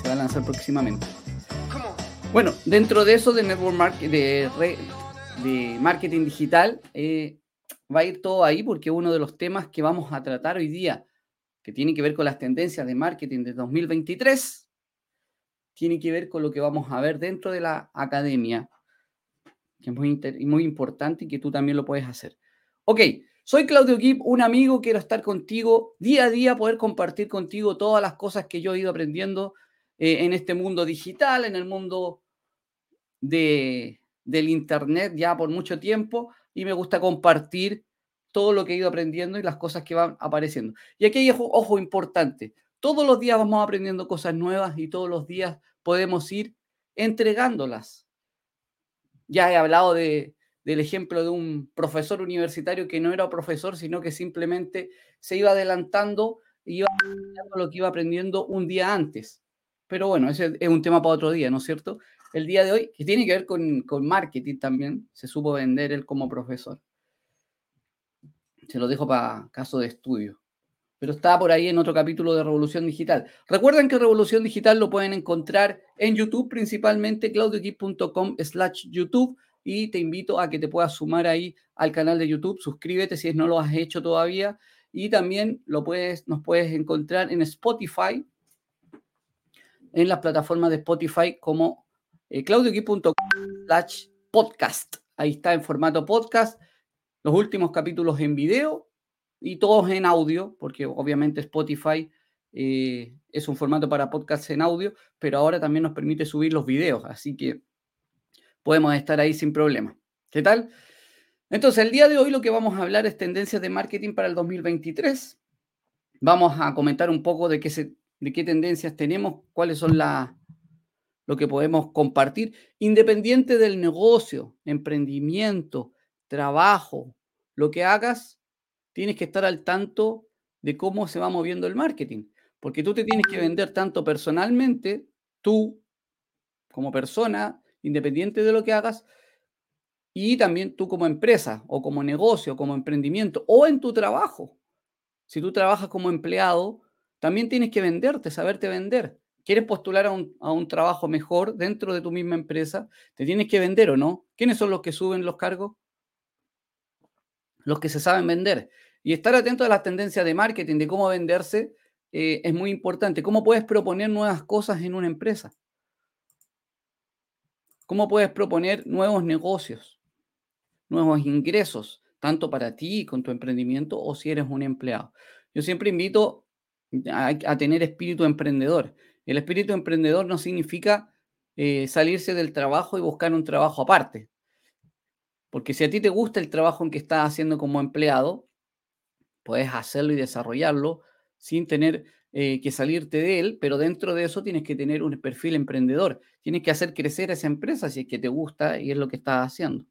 Se va a lanzar próximamente. Bueno, dentro de eso de network marketing, de, de marketing digital, eh, va a ir todo ahí porque uno de los temas que vamos a tratar hoy día, que tiene que ver con las tendencias de marketing de 2023, tiene que ver con lo que vamos a ver dentro de la academia, que es muy, muy importante y que tú también lo puedes hacer. Ok, soy Claudio Gibb, un amigo, quiero estar contigo día a día, poder compartir contigo todas las cosas que yo he ido aprendiendo eh, en este mundo digital, en el mundo de, del Internet ya por mucho tiempo y me gusta compartir todo lo que he ido aprendiendo y las cosas que van apareciendo. Y aquí hay ojo, ojo importante, todos los días vamos aprendiendo cosas nuevas y todos los días podemos ir entregándolas. Ya he hablado de, del ejemplo de un profesor universitario que no era profesor, sino que simplemente se iba adelantando y iba aprendiendo lo que iba aprendiendo un día antes. Pero bueno, ese es un tema para otro día, ¿no es cierto? El día de hoy, que tiene que ver con, marketing también, se supo vender él como profesor. Se lo dejo para caso de estudio. Pero está por ahí en otro capítulo de Revolución Digital. Recuerden que Revolución Digital lo pueden encontrar en YouTube, principalmente claudioquip.com slash YouTube. Y te invito a que te puedas sumar ahí al canal de YouTube. Suscríbete si no lo has hecho todavía. Y también lo puedes, nos puedes encontrar en Spotify, en las plataformas de Spotify como eh, slash podcast. Ahí está en formato podcast los últimos capítulos en video y todos en audio, porque obviamente Spotify eh, es un formato para podcasts en audio, pero ahora también nos permite subir los videos, así que podemos estar ahí sin problema. ¿Qué tal? Entonces, el día de hoy lo que vamos a hablar es tendencias de marketing para el 2023. Vamos a comentar un poco de qué, de qué tendencias tenemos, cuáles son las lo que podemos compartir, independiente del negocio, emprendimiento, trabajo, lo que hagas, tienes que estar al tanto de cómo se va moviendo el marketing, porque tú te tienes que vender tanto personalmente, tú como persona, independiente de lo que hagas, y también tú como empresa o como negocio, como emprendimiento o en tu trabajo. Si tú trabajas como empleado, también tienes que venderte, saberte vender. ¿Quieres postular a un, trabajo mejor dentro de tu misma empresa? ¿Te tienes que vender o no? ¿Quiénes son los que suben los cargos? Los que se saben vender. Y estar atento a las tendencias de marketing, de cómo venderse, eh, es muy importante. ¿Cómo puedes proponer nuevas cosas en una empresa? ¿Cómo puedes proponer nuevos negocios, nuevos ingresos, tanto para ti con tu emprendimiento o si eres un empleado? Yo siempre invito a, tener espíritu emprendedor. El espíritu emprendedor no significa eh, salirse del trabajo y buscar un trabajo aparte. Porque si a ti te gusta el trabajo en que estás haciendo como empleado, puedes hacerlo y desarrollarlo sin tener eh, que salirte de él, pero dentro de eso tienes que tener un perfil emprendedor. Tienes que hacer crecer esa empresa si es que te gusta y es lo que estás haciendo.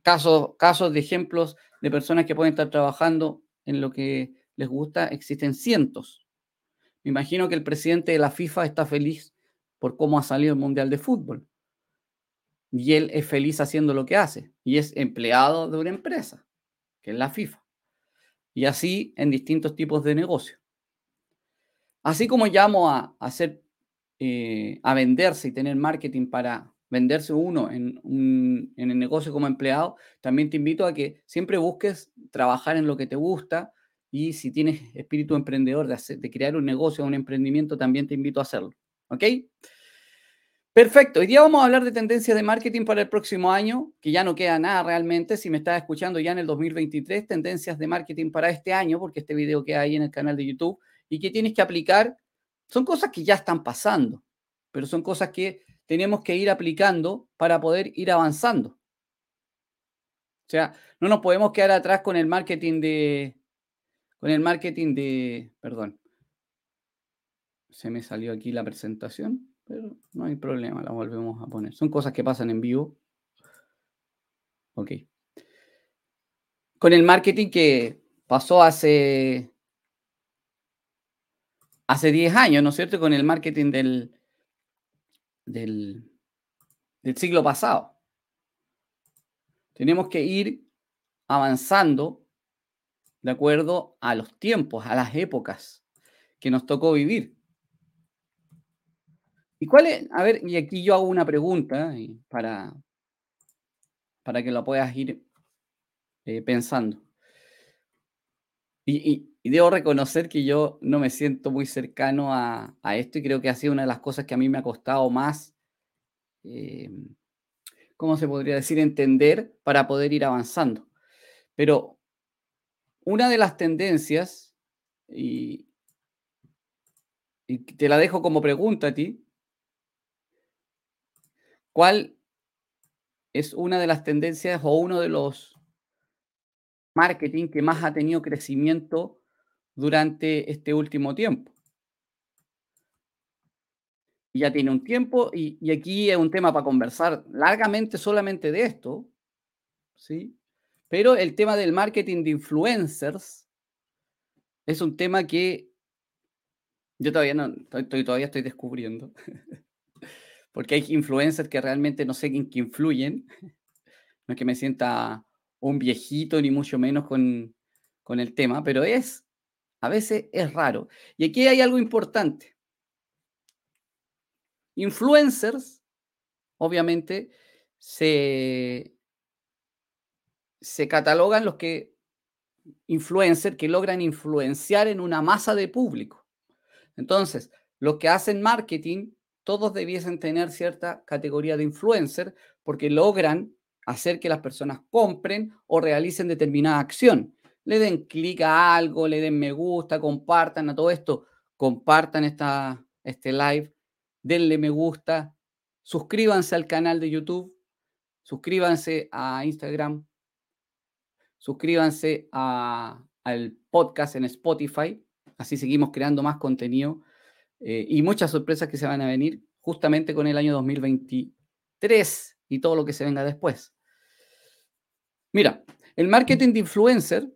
Casos, casos de ejemplos de personas que pueden estar trabajando en lo que les gusta, existen cientos. Me imagino que el presidente de la FIFA está feliz por cómo ha salido el Mundial de Fútbol. Y él es feliz haciendo lo que hace. Y es empleado de una empresa, que es la FIFA. Y así en distintos tipos de negocios. Así como llamo a, hacer, eh, a venderse y tener marketing para venderse uno en, un, en el negocio como empleado, también te invito a que siempre busques trabajar en lo que te gusta, y si tienes espíritu emprendedor de, hacer, de crear un negocio o un emprendimiento, también te invito a hacerlo. ¿Ok? Perfecto. Hoy día vamos a hablar de tendencias de marketing para el próximo año, que ya no queda nada realmente. Si me estás escuchando ya en el 2023, tendencias de marketing para este año, porque este video queda ahí en el canal de YouTube, y que tienes que aplicar, son cosas que ya están pasando, pero son cosas que tenemos que ir aplicando para poder ir avanzando. O sea, no nos podemos quedar atrás con el marketing de, con el marketing de, perdón, se me salió aquí la presentación, pero no hay problema, la volvemos a poner. Son cosas que pasan en vivo. Ok. Con el marketing que pasó hace hace 10 años, ¿no es cierto? Con el marketing del, del, del siglo pasado. Tenemos que ir avanzando de acuerdo a los tiempos, a las épocas que nos tocó vivir. ¿Y cuál es? A ver, y aquí yo hago una pregunta para, para que lo puedas ir eh, pensando. Y, debo reconocer que yo no me siento muy cercano a, esto y creo que ha sido una de las cosas que a mí me ha costado más, eh, ¿cómo se podría decir?, entender para poder ir avanzando. Pero una de las tendencias, y, y te la dejo como pregunta a ti, ¿cuál es una de las tendencias o uno de los marketing que más ha tenido crecimiento durante este último tiempo. Ya tiene un tiempo y, aquí es un tema para conversar largamente solamente de esto, ¿sí? Pero el tema del marketing de influencers es un tema que yo todavía no, estoy, todavía estoy descubriendo. Porque hay influencers que realmente no sé en qué influyen. No es que me sienta un viejito, ni mucho menos con, con el tema, pero es, a veces es raro. Y aquí hay algo importante. Influencers, obviamente, se, se catalogan los que influencers que logran influenciar en una masa de público. Entonces, los que hacen marketing, todos debiesen tener cierta categoría de influencer porque logran hacer que las personas compren o realicen determinada acción. Le den clic a algo, le den me gusta, compartan a todo esto, compartan esta, este live, denle me gusta, suscríbanse al canal de YouTube, suscríbanse a Instagram, suscríbanse al podcast en Spotify, así seguimos creando más contenido eh, y muchas sorpresas que se van a venir justamente con el año 2023 y todo lo que se venga después. Mira, el marketing de influencer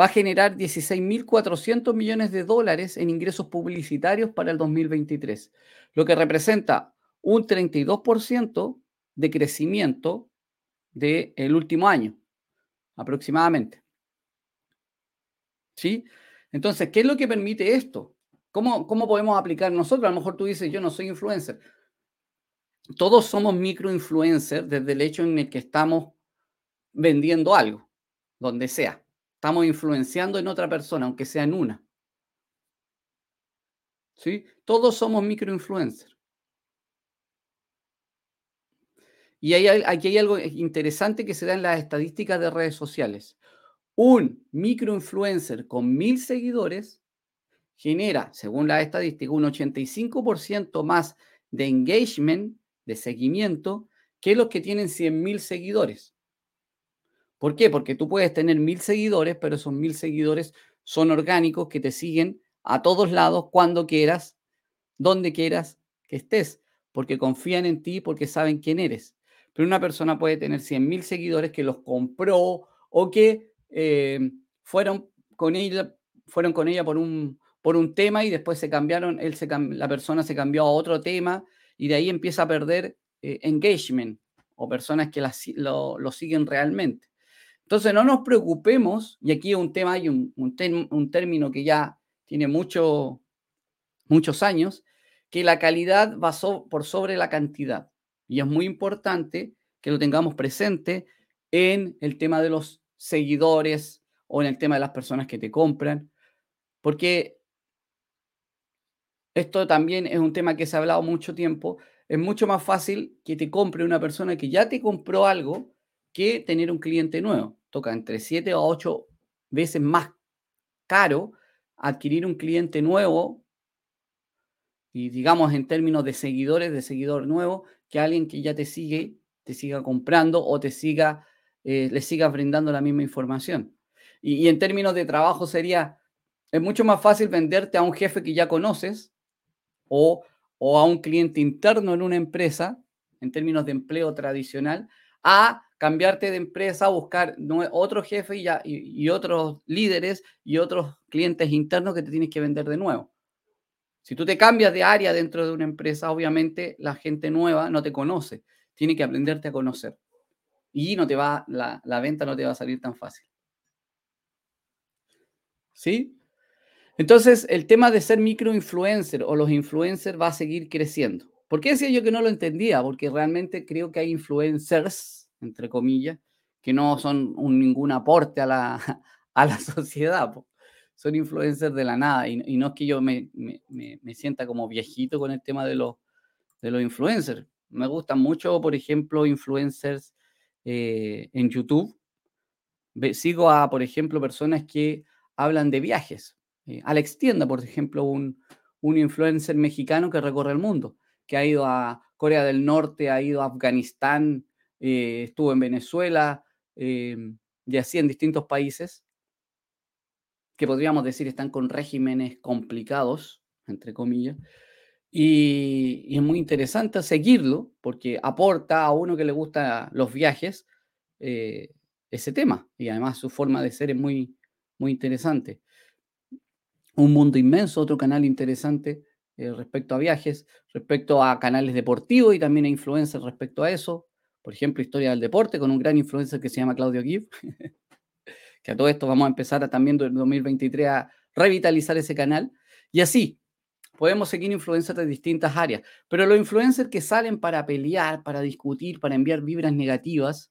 va a generar 16.400 millones de dólares en ingresos publicitarios para el 2023, lo que representa un 32% de crecimiento del último año, aproximadamente. ¿Sí? Entonces, ¿qué es lo que permite esto? ¿Cómo, ¿Cómo podemos aplicar nosotros? A lo mejor tú dices, yo no soy influencer todos somos microinfluencers desde el hecho en el que estamos vendiendo algo, donde sea. Estamos influenciando en otra persona, aunque sea en una. ¿Sí? Todos somos microinfluencers. Y aquí hay algo interesante que se da en las estadísticas de redes sociales. Un microinfluencer con mil seguidores genera, según la estadística, un 85% más de engagement de seguimiento que los que tienen 100.000 seguidores. ¿Por qué? Porque tú puedes tener mil seguidores, pero esos mil seguidores son orgánicos que te siguen a todos lados, cuando quieras, donde quieras que estés, porque confían en ti, porque saben quién eres. Pero una persona puede tener 100.000 seguidores que los compró o que eh, fueron con ella, fueron con ella por un, por un tema y después se cambiaron, él se, la persona se cambió a otro tema y de ahí empieza a perder eh, engagement o personas que lo, siguen realmente. Entonces, no nos preocupemos, y aquí un tema, hay un, un, término que ya tiene mucho, muchos años, que la calidad va por sobre la cantidad. Y es muy importante que lo tengamos presente en el tema de los seguidores o en el tema de las personas que te compran, porque esto también es un tema que se ha hablado mucho tiempo. Es mucho más fácil que te compre una persona que ya te compró algo que tener un cliente nuevo. Toca entre 7 o 8 veces más caro adquirir un cliente nuevo y digamos en términos de seguidores, de seguidor nuevo, que alguien que ya te sigue, te siga comprando o te siga, eh, le siga brindando la misma información. Y, y en términos de trabajo sería, es mucho más fácil venderte a un jefe que ya conoces o, a un cliente interno en una empresa, en términos de empleo tradicional, a cambiarte de empresa, buscar otro jefe y, y, otros líderes y otros clientes internos que te tienes que vender de nuevo. Si tú te cambias de área dentro de una empresa, obviamente la gente nueva no te conoce, tiene que aprenderte a conocer. Y no te va, la, la venta no te va a salir tan fácil. ¿Sí? Entonces, el tema de ser microinfluencer o los influencers va a seguir creciendo. ¿Por qué decía yo que no lo entendía? Porque realmente creo que hay influencers, entre comillas, que no son ningún aporte a la, a la sociedad. Son influencers de la nada. Y, no es que yo me, me, me, sienta como viejito con el tema de los, de los influencers. Me gustan mucho, por ejemplo, influencers eh, en YouTube. Sigo a, por ejemplo, personas que hablan de viajes. Eh, Alex Tienda, por ejemplo, un, un influencer mexicano que recorre el mundo que ha ido a Corea del Norte, ha ido a Afganistán, eh, estuvo en Venezuela eh, y así en distintos países que podríamos decir están con regímenes complicados, entre comillas. Y, es muy interesante seguirlo porque aporta a uno que le gusta los viajes eh, ese tema y además su forma de ser es muy, muy interesante. Un mundo inmenso, otro canal interesante eh, respecto a viajes, respecto a canales deportivos y también a influencers respecto a eso. Por ejemplo, Historia del Deporte con un gran influencer que se llama Claudio Gibb. que a todo esto vamos a empezar también en 2023 a revitalizar ese canal. Y así, podemos seguir influencers de distintas áreas. Pero los influencers que salen para pelear, para discutir, para enviar vibras negativas,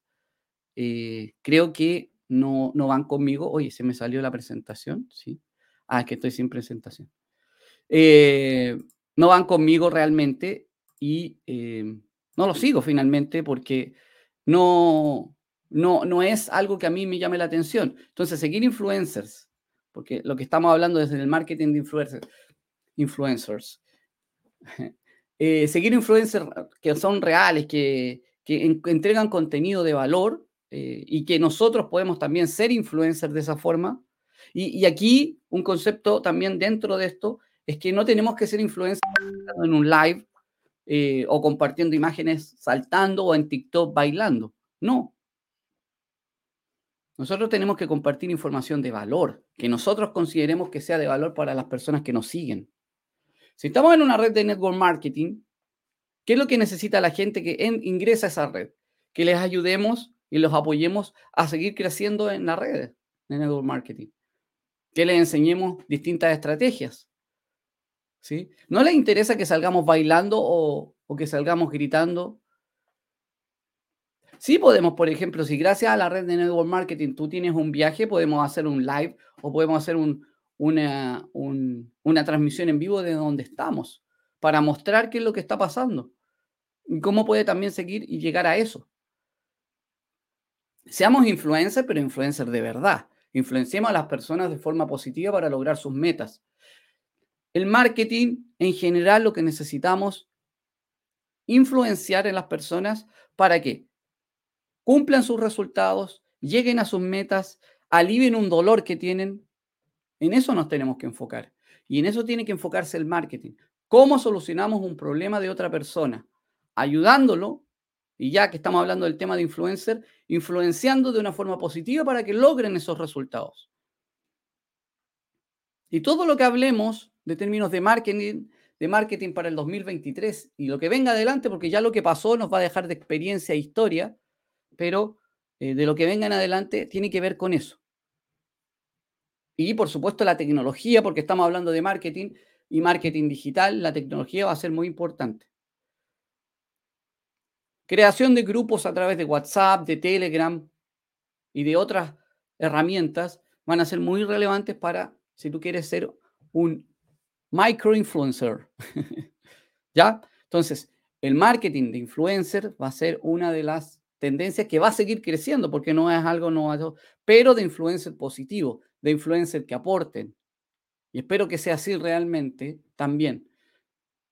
eh, creo que no, no van conmigo. Oye, se me salió la presentación, ¿sí? Ah, que estoy sin presentación. Eh, no van conmigo realmente y eh, no lo sigo finalmente porque no, no, no es algo que a mí me llame la atención. Entonces, seguir influencers, porque lo que estamos hablando es el marketing de influencers, influencers. Eh, seguir influencers que son reales, que, que entregan contenido de valor y que nosotros podemos también ser influencers de esa forma. Y, aquí un concepto también dentro de esto es que no tenemos que ser influencers en un live eh, o compartiendo imágenes saltando o en TikTok bailando. No. Nosotros tenemos que compartir información de valor, que nosotros consideremos que sea de valor para las personas que nos siguen. Si estamos en una red de network marketing, ¿qué es lo que necesita la gente que ingresa a esa red? Que les ayudemos y los apoyemos a seguir creciendo en las redes de network marketing. Que les enseñemos distintas estrategias. ¿sí? No les interesa que salgamos bailando o, que salgamos gritando. Sí podemos, por ejemplo, si gracias a la red de Network Marketing tú tienes un viaje, podemos hacer un live o podemos hacer una, una transmisión en vivo de donde estamos para mostrar qué es lo que está pasando y cómo puede también seguir y llegar a eso. Seamos influencers, pero influencers de verdad. Influenciemos a las personas de forma positiva para lograr sus metas. El marketing, en general, lo que necesitamos influenciar en las personas para que cumplan sus resultados, lleguen a sus metas, alivien un dolor que tienen. En eso nos tenemos que enfocar. Y en eso tiene que enfocarse el marketing. ¿Cómo solucionamos un problema de otra persona? Ayudándolo, y ya que estamos hablando del tema de influencer, influenciando de una forma positiva para que logren esos resultados. Y todo lo que hablemos de términos de marketing, de marketing para el 2023 y lo que venga adelante, porque ya lo que pasó nos va a dejar de experiencia e historia, pero eh, de lo que venga en adelante tiene que ver con eso. Y por supuesto la tecnología, porque estamos hablando de marketing y marketing digital, la tecnología va a ser muy importante. Creación de grupos a través de WhatsApp, de Telegram y de otras herramientas van a ser muy relevantes para si tú quieres ser un microinfluencer. ¿Ya? Entonces, el marketing de influencer va a ser una de las tendencias que va a seguir creciendo porque no es algo nuevo, pero de influencer positivo, de influencer que aporten. Y espero que sea así realmente también.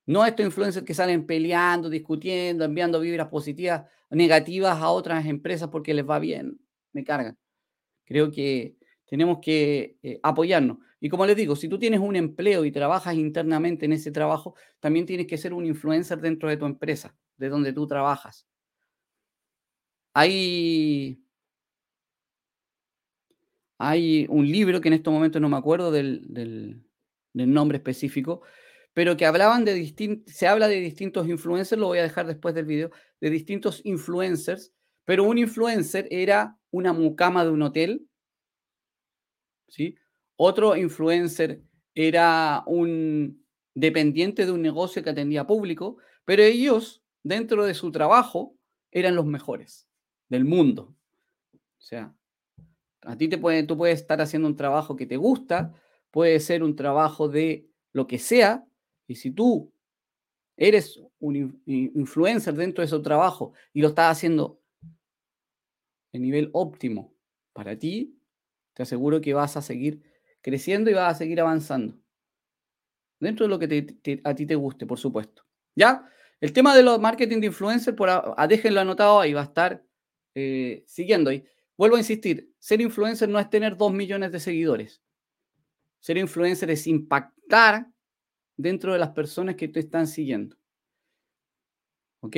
No estos influencers que salen peleando, discutiendo, enviando vibras positivas, negativas a otras empresas porque les va bien. Me cargan. Creo que tenemos que eh, apoyarnos. Y como les digo, si tú tienes un empleo y trabajas internamente en ese trabajo, también tienes que ser un influencer dentro de tu empresa, de donde tú trabajas. hay, hay un libro que en estos momentos no me acuerdo del, nombre específico, pero que hablaban de distintos, se habla de distintos influencers, lo voy a dejar después del video, de distintos influencers, pero un influencer era una mucama de un hotel, ¿sí? Otro influencer era un dependiente de un negocio que atendía público, pero ellos, dentro de su trabajo, eran los mejores del mundo. O sea, a ti te puede, tú puedes estar haciendo un trabajo que te gusta, puede ser un trabajo de lo que sea, y si tú eres un influencer dentro de ese trabajo y lo estás haciendo en nivel óptimo para ti, te aseguro que vas a seguir creciendo y vas a seguir avanzando. Dentro de lo que a ti te guste, por supuesto. ¿Ya? El tema de los marketing de influencer, por a, déjenlo anotado ahí, va a estar eh, siguiendo ahí. Vuelvo a insistir, ser influencer no es tener dos millones de seguidores. Ser influencer es impactar dentro de las personas que te están siguiendo. ¿Ok?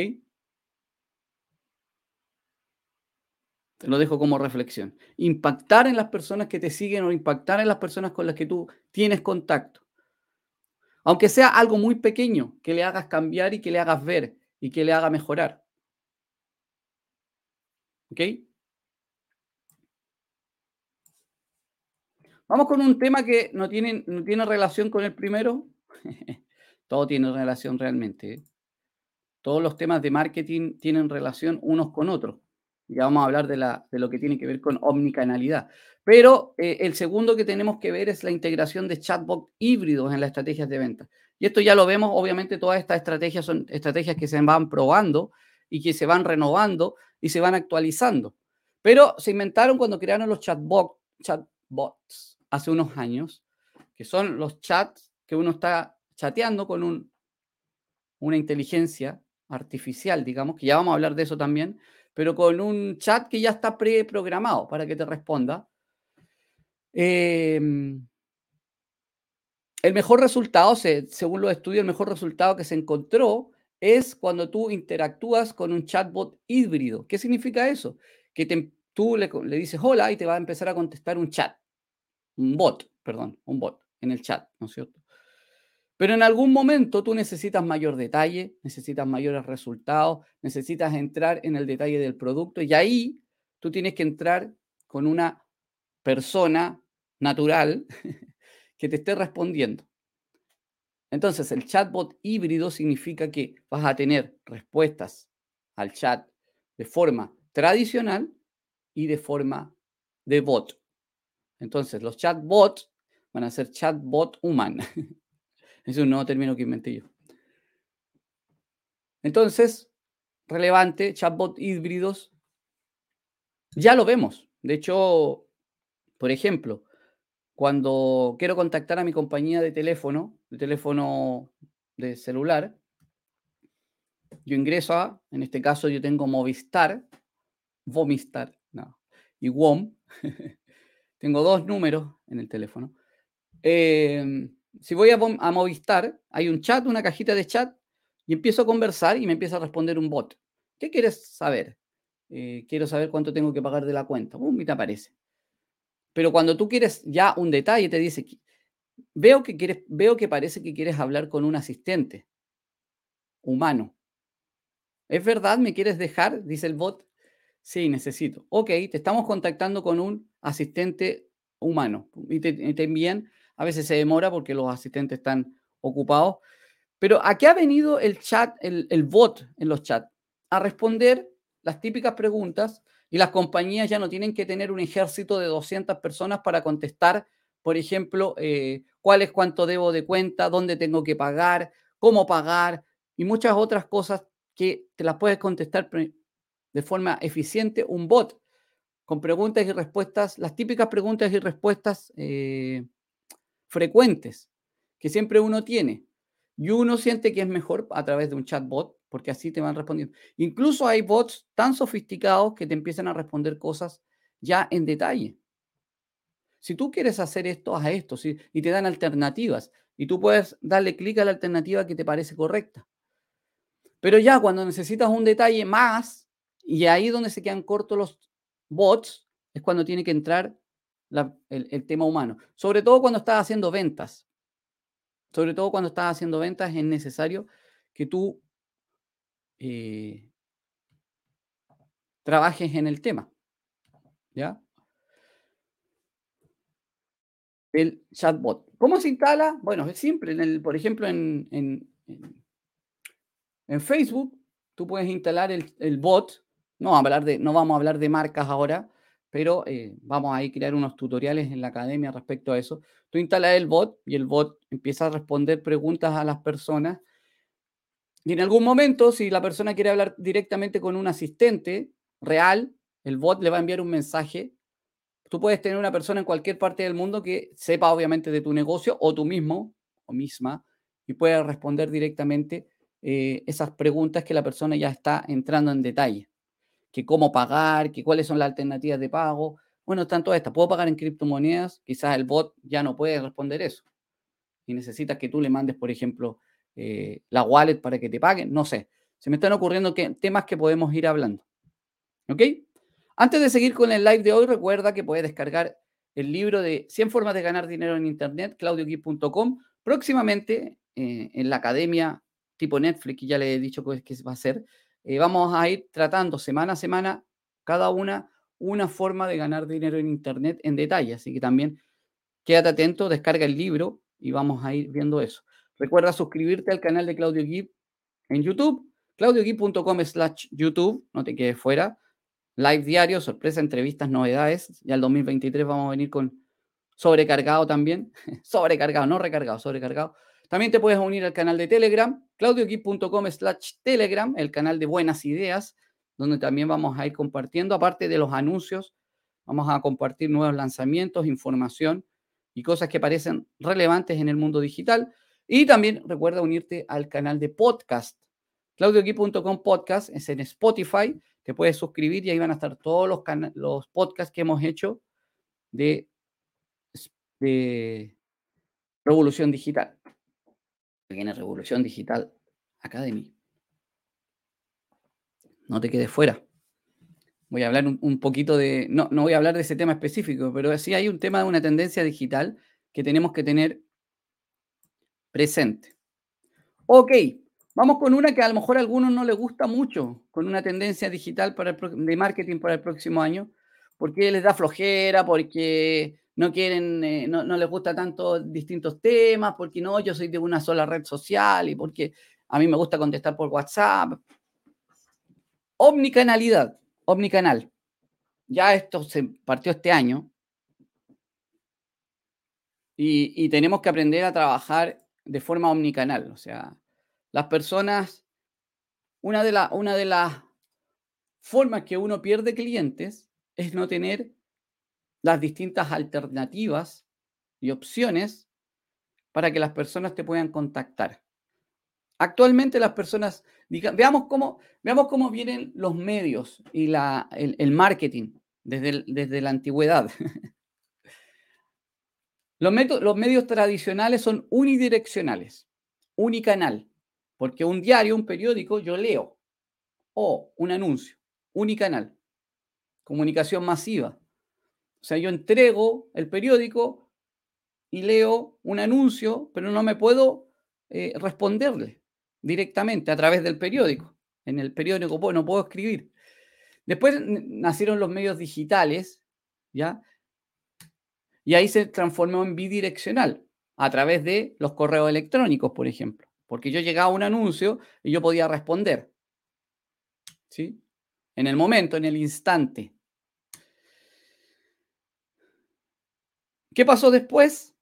Te lo dejo como reflexión. Impactar en las personas que te siguen o impactar en las personas con las que tú tienes contacto. Aunque sea algo muy pequeño, que le hagas cambiar y que le hagas ver y que le haga mejorar. ¿Ok? Vamos con un tema que no tiene, no tiene relación con el primero. Todo tiene relación realmente. ¿eh? Todos los temas de marketing tienen relación unos con otros. Ya vamos a hablar de, la, de lo que tiene que ver con omnicanalidad. Pero eh, el segundo que tenemos que ver es la integración de chatbot híbridos en las estrategias de venta. Y esto ya lo vemos, obviamente todas estas estrategias son estrategias que se van probando y que se van renovando y se van actualizando. Pero se inventaron cuando crearon los chatbot, chatbots hace unos años, que son los chats que uno está chateando con un, una inteligencia artificial, digamos, que ya vamos a hablar de eso también, pero con un chat que ya está preprogramado para que te responda. Em, el mejor resultado, según los estudios, el mejor resultado que se encontró es cuando tú interactúas con un chatbot híbrido. ¿Qué significa eso? Que tú le, le, dices hola y te va a empezar a contestar un chat, un bot, perdón, un bot en el chat, ¿no es cierto? Pero en algún momento tú necesitas mayor detalle, necesitas mayores resultados, necesitas entrar en el detalle del producto y ahí tú tienes que entrar con una persona natural que te esté respondiendo. Entonces, el chatbot híbrido significa que vas a tener respuestas al chat de forma tradicional y de forma de bot. Entonces, los chatbots van a ser chatbot humano. Es un nuevo término que inventé yo. Entonces, relevante, chatbot híbridos, ya lo vemos. De hecho, por ejemplo, cuando quiero contactar a mi compañía de teléfono, de teléfono de celular, yo ingreso a, en este caso yo tengo Movistar, Vomistar, no, y WOM. tengo dos números en el teléfono. Eh, si voy a, Movistar, hay un chat, una cajita de chat, y empiezo a conversar y me empieza a responder un bot. ¿Qué quieres saber? Eh, quiero saber cuánto tengo que pagar de la cuenta. ¡Bum! Y te aparece. Pero cuando tú quieres ya un detalle, te dice, veo que, quieres, veo que parece que quieres hablar con un asistente humano. ¿Es verdad? ¿Me quieres dejar? Dice el bot. Sí, necesito. Ok, te estamos contactando con un asistente humano. Y te, te envían a veces se demora porque los asistentes están ocupados. Pero ¿a qué ha venido el chat, el, bot en los chats? A responder las típicas preguntas y las compañías ya no tienen que tener un ejército de 200 personas para contestar, por ejemplo, eh, cuál es cuánto debo de cuenta, dónde tengo que pagar, cómo pagar y muchas otras cosas que te las puedes contestar de forma eficiente un bot con preguntas y respuestas, las típicas preguntas y respuestas eh, frecuentes que siempre uno tiene. Y uno siente que es mejor a través de un chatbot, porque así te van respondiendo. Incluso hay bots tan sofisticados que te empiezan a responder cosas ya en detalle. Si tú quieres hacer esto, haz esto, y te dan alternativas, y tú puedes darle clic a la alternativa que te parece correcta. Pero ya cuando necesitas un detalle más Y ahí donde se quedan cortos los bots es cuando tiene que entrar el, tema humano. Sobre todo cuando estás haciendo ventas. Sobre todo cuando estás haciendo ventas es necesario que tú eh, trabajes en el tema. ¿Ya? El chatbot. ¿Cómo se instala? Bueno, es simple. Por ejemplo, en, en, en, Facebook, tú puedes instalar el, el bot. No, hablar de, no vamos a hablar de marcas ahora, pero eh, vamos a crear unos tutoriales en la academia respecto a eso. Tú instalas el bot y el bot empieza a responder preguntas a las personas. Y en algún momento, si la persona quiere hablar directamente con un asistente real, el bot le va a enviar un mensaje. Tú puedes tener una persona en cualquier parte del mundo que sepa obviamente de tu negocio o tú mismo o misma y pueda responder directamente eh, esas preguntas que la persona ya está entrando en detalle que cómo pagar, que cuáles son las alternativas de pago. Bueno, están todas estas. ¿Puedo pagar en criptomonedas? Quizás el bot ya no puede responder eso. Y necesitas que tú le mandes, por ejemplo, eh, la wallet para que te paguen. No sé. Se me están ocurriendo que, temas que podemos ir hablando. ¿Ok? Antes de seguir con el live de hoy, recuerda que puedes descargar el libro de 100 formas de ganar dinero en Internet, claudioguip.com. Próximamente eh, en la academia tipo Netflix, que ya le he dicho que va a ser, eh, vamos a ir tratando semana a semana cada una una forma de ganar dinero en Internet en detalle. Así que también quédate atento, descarga el libro y vamos a ir viendo eso. Recuerda suscribirte al canal de Claudio Gibb en YouTube, claudiogibb.com slash YouTube, no te quedes fuera. Live diario, sorpresa, entrevistas, novedades. Ya el 2023 vamos a venir con sobrecargado también. sobrecargado, no recargado, sobrecargado. También te puedes unir al canal de Telegram, claudioquip.com slash Telegram, el canal de buenas ideas, donde también vamos a ir compartiendo, aparte de los anuncios, vamos a compartir nuevos lanzamientos, información y cosas que parecen relevantes en el mundo digital. Y también recuerda unirte al canal de podcast. claudioquip.com podcast es en Spotify, te puedes suscribir y ahí van a estar todos los, los podcasts que hemos hecho de, de Revolución Digital viene Revolución Digital Academy. No te quedes fuera. Voy a hablar un, poquito de, no, no voy a hablar de ese tema específico, pero sí hay un tema de una tendencia digital que tenemos que tener presente. Ok, vamos con una que a lo mejor a algunos no les gusta mucho, con una tendencia digital para de marketing para el próximo año, porque les da flojera, porque no quieren, eh, no, les gusta tanto distintos temas, porque no, yo soy de una sola red social y porque a mí me gusta contestar por WhatsApp. Omnicanalidad, omnicanal. Ya esto se partió este año y, tenemos que aprender a trabajar de forma omnicanal. O sea, las personas, una de, la, una de las formas que uno pierde clientes es no tener las distintas alternativas y opciones para que las personas te puedan contactar. Actualmente las personas, veamos cómo, veamos cómo vienen los medios y la, el, marketing desde, desde, la antigüedad. los, los medios tradicionales son unidireccionales, unicanal, porque un diario, un periódico, yo leo, o un anuncio, unicanal, comunicación masiva. O sea, yo entrego el periódico y leo un anuncio, pero no me puedo eh, responderle directamente a través del periódico. En el periódico no puedo escribir. Después nacieron los medios digitales, ¿ya? Y ahí se transformó en bidireccional, a través de los correos electrónicos, por ejemplo. Porque yo llegaba a un anuncio y yo podía responder. ¿Sí? En el momento, en el instante. ¿Qué pasó después?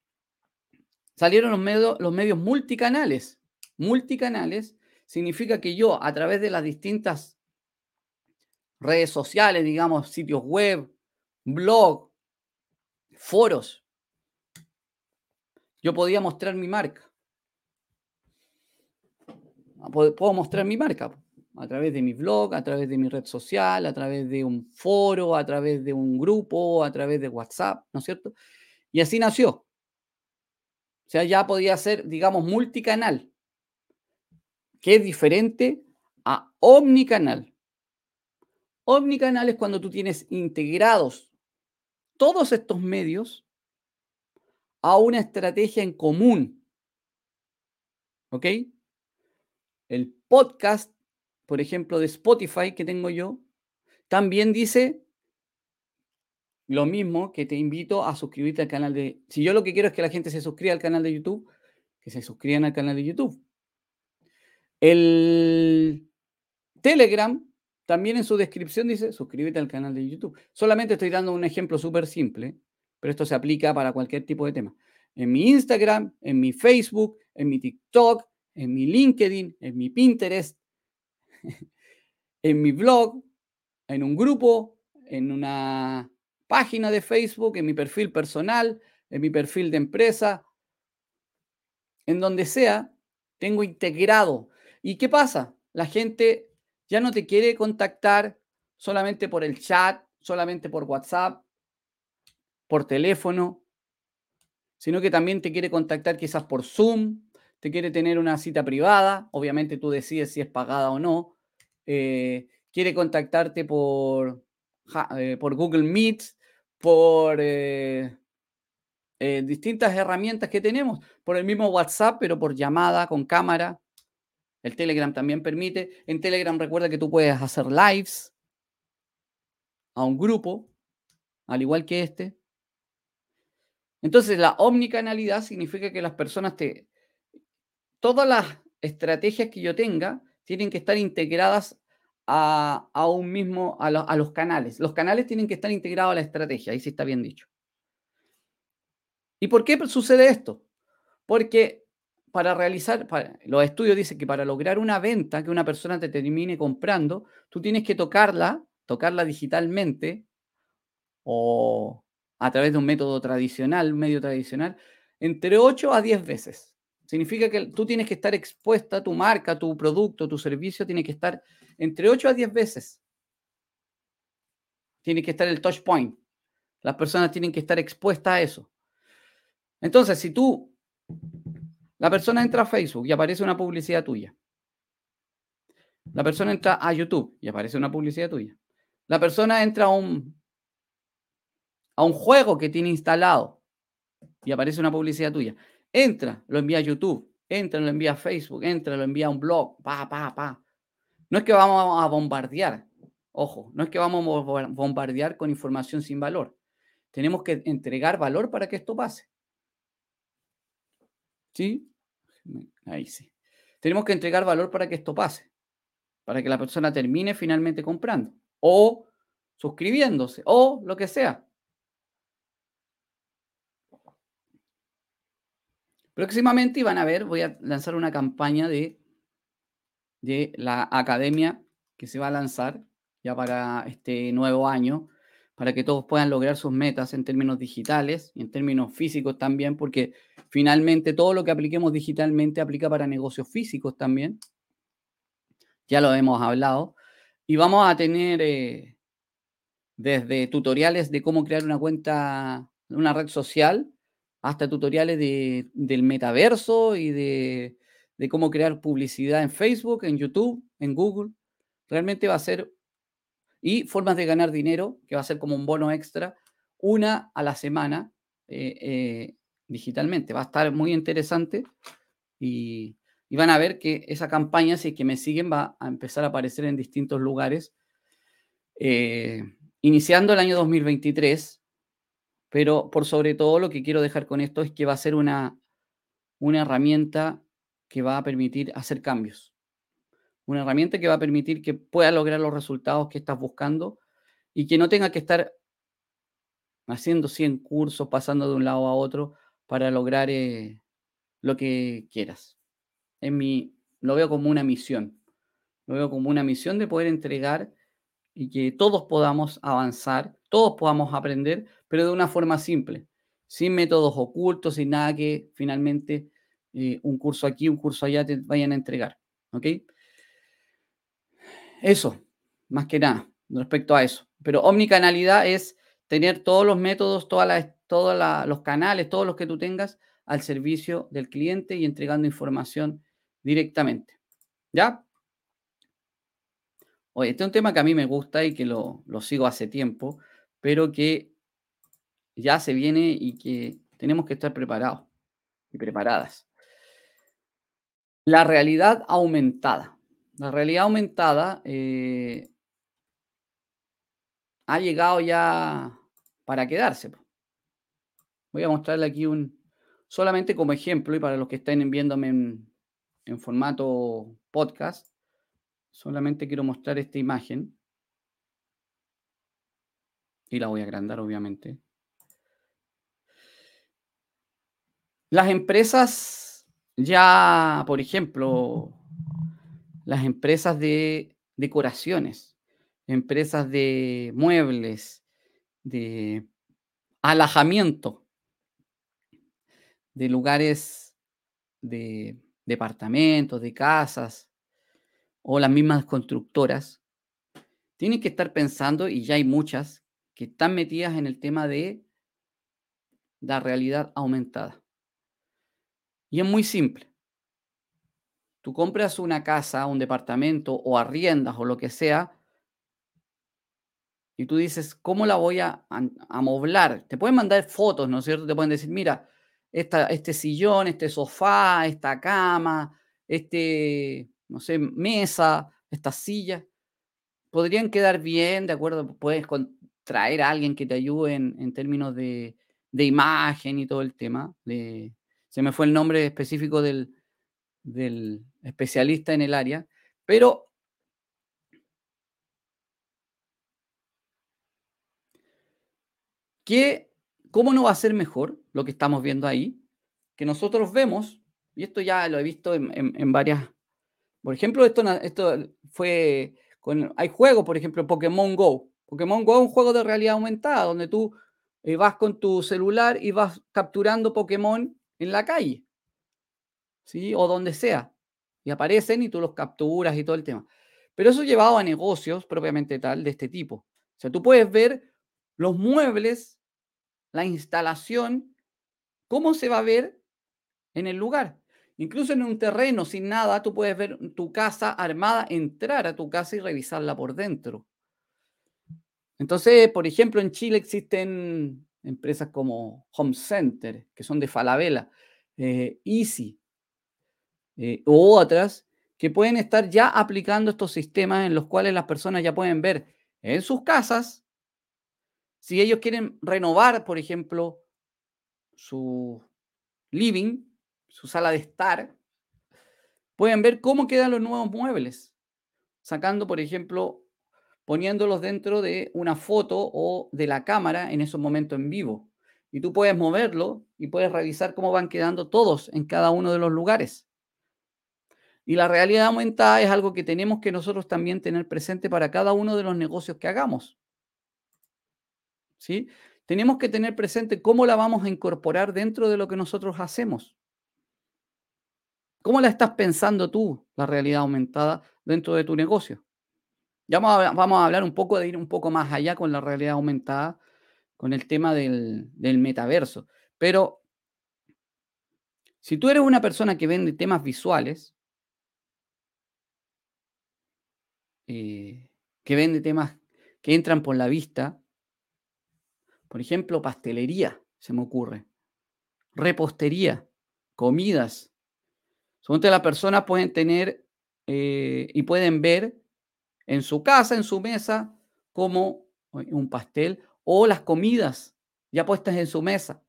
Salieron los medios, los medios multicanales. Multicanales significa que yo a través de las distintas redes sociales, digamos, sitios web, blog, foros, yo podía mostrar mi marca. Puedo mostrar mi marca a través de mi blog, a través de mi red social, a través de un foro, a través de un grupo, a través de WhatsApp, ¿no es cierto? Y así nació. O sea, ya podía ser, digamos, multicanal, que es diferente a omnicanal. Omnicanal es cuando tú tienes integrados todos estos medios a una estrategia en común. ¿Ok? El podcast, por ejemplo, de Spotify que tengo yo, también dice lo mismo que te invito a suscribirte al canal de... Si yo lo que quiero es que la gente se suscriba al canal de YouTube, que se suscriban al canal de YouTube. El Telegram también en su descripción dice suscríbete al canal de YouTube. Solamente estoy dando un ejemplo súper simple, pero esto se aplica para cualquier tipo de tema. En mi Instagram, en mi Facebook, en mi TikTok, en mi LinkedIn, en mi Pinterest, en mi blog, en un grupo, en una página de Facebook, en mi perfil personal, en mi perfil de empresa, en donde sea, tengo integrado. ¿Y qué pasa? La gente ya no te quiere contactar solamente por el chat, solamente por WhatsApp, por teléfono, sino que también te quiere contactar quizás por Zoom, te quiere tener una cita privada, obviamente tú decides si es pagada o no, eh, quiere contactarte por, eh, por Google Meet, por eh, distintas herramientas que tenemos, por el mismo WhatsApp, pero por llamada, con cámara. El Telegram también permite. En Telegram recuerda que tú puedes hacer lives a un grupo, al igual que este. Entonces, la omnicanalidad significa que las personas te... Todas las estrategias que yo tenga tienen que estar integradas a, un mismo, a, los canales. Los canales tienen que estar integrados a la estrategia, ahí sí está bien dicho. ¿Y por qué sucede esto? Porque para realizar, los estudios dicen que para lograr una venta, que una persona te termine comprando, tú tienes que tocarla, tocarla digitalmente o a través de un método tradicional, medio tradicional, entre 8 a 10 veces. Significa que tú tienes que estar expuesta, tu marca, tu producto, tu servicio tiene que estar entre 8 a 10 veces. Tiene que estar el touch point. Las personas tienen que estar expuestas a eso. Entonces, si tú la persona entra a Facebook y aparece una publicidad tuya. La persona entra a YouTube y aparece una publicidad tuya. La persona entra a un, a un juego que tiene instalado y aparece una publicidad tuya. Entra, lo envía a YouTube, entra, lo envía a Facebook, entra, lo envía a un blog, pa, pa, pa. No es que vamos a bombardear, ojo, no es que vamos a bombardear con información sin valor. Tenemos que entregar valor para que esto pase. ¿Sí? Ahí sí. Tenemos que entregar valor para que esto pase, para que la persona termine finalmente comprando o suscribiéndose o lo que sea. Próximamente van a ver, voy a lanzar una campaña de, de la academia que se va a lanzar ya para este nuevo año, para que todos puedan lograr sus metas en términos digitales y en términos físicos también, porque finalmente todo lo que apliquemos digitalmente aplica para negocios físicos también. Ya lo hemos hablado. Y vamos a tener eh, desde tutoriales de cómo crear una cuenta, una red social, hasta tutoriales de, del metaverso y de, de cómo crear publicidad en Facebook, en YouTube, en Google. Realmente va a ser y formas de ganar dinero, que va a ser como un bono extra, una a la semana eh, eh, digitalmente. Va a estar muy interesante y, van a ver que esa campaña, si que me siguen, va a empezar a aparecer en distintos lugares, eh, iniciando el año 2023. Pero por sobre todo lo que quiero dejar con esto es que va a ser una, una herramienta que va a permitir hacer cambios una herramienta que va a permitir que pueda lograr los resultados que estás buscando y que no tenga que estar haciendo 100 cursos, pasando de un lado a otro para lograr eh, lo que quieras. En mi, lo veo como una misión. Lo veo como una misión de poder entregar y que todos podamos avanzar, todos podamos aprender, pero de una forma simple, sin métodos ocultos, sin nada que finalmente eh, un curso aquí, un curso allá te vayan a entregar. ¿Ok? Eso, más que nada, respecto a eso. Pero omnicanalidad es tener todos los métodos, todas todos los canales, todos los que tú tengas al servicio del cliente y entregando información directamente. ¿Ya? Oye, este es un tema que a mí me gusta y que lo, sigo hace tiempo, pero que ya se viene y que tenemos que estar preparados y preparadas. La realidad aumentada. La realidad aumentada eh, ha llegado ya para quedarse. Voy a mostrarle aquí un, solamente como ejemplo y para los que estén viéndome en formato podcast, Solamente quiero mostrar esta imagen. Y la voy a agrandar, obviamente. Las empresas ya, por ejemplo, las empresas de decoraciones, empresas de muebles, de alajamiento, de lugares de departamentos, de casas, o las mismas constructoras, tienen que estar pensando, y ya hay muchas, que están metidas en el tema de la realidad aumentada. Y es muy simple. Tú compras una casa, un departamento o arriendas o lo que sea, y tú dices, ¿cómo la voy a amoblar? Te pueden mandar fotos, ¿no es cierto? Te pueden decir, mira, esta, este sillón, este sofá, esta cama, este no sé, mesa, estas sillas, podrían quedar bien, ¿de acuerdo? Puedes traer a alguien que te ayude en, términos de, imagen y todo el tema. se me fue el nombre específico del, del especialista en el área, pero ¿qué, ¿cómo no va a ser mejor lo que estamos viendo ahí? Que nosotros vemos, y esto ya lo he visto en varias por ejemplo, esto, esto fue con, hay juegos, por ejemplo, Pokémon Go. Pokémon Go es un juego de realidad aumentada, donde tú eh, vas con tu celular y vas capturando Pokémon en la calle, ¿sí? O donde sea. Y aparecen y tú los capturas y todo el tema. Pero eso llevado a negocios propiamente tal de este tipo. O sea, tú puedes ver los muebles, la instalación, cómo se va a ver en el lugar. Incluso en un terreno sin nada, tú puedes ver tu casa armada, entrar a tu casa y revisarla por dentro. Entonces, por ejemplo, en Chile existen empresas como Home Center, que son de Falabella, eh, Easy, eh, u otras, que pueden estar ya aplicando estos sistemas en los cuales las personas ya pueden ver en sus casas, si ellos quieren renovar, por ejemplo, su living, su sala de estar, pueden ver cómo quedan los nuevos muebles, sacando, por ejemplo, poniéndolos dentro de una foto o de la cámara en esos momentos en vivo. Y tú puedes moverlo y puedes revisar cómo van quedando todos en cada uno de los lugares. Y la realidad aumentada es algo que tenemos que nosotros también tener presente para cada uno de los negocios que hagamos. ¿Sí? Tenemos que tener presente cómo la vamos a incorporar dentro de lo que nosotros hacemos. ¿Cómo la estás pensando tú, la realidad aumentada, dentro de tu negocio? Ya vamos a, hablar un poco de ir un poco más allá con la realidad aumentada, con el tema del, metaverso. Pero si tú eres una persona que vende temas visuales, eh, que vende temas que entran por la vista, por ejemplo, pastelería, se me ocurre, repostería, comidas, Según las personas pueden tener eh, y pueden ver en su casa, en su mesa, como un pastel o las comidas ya puestas en su mesa.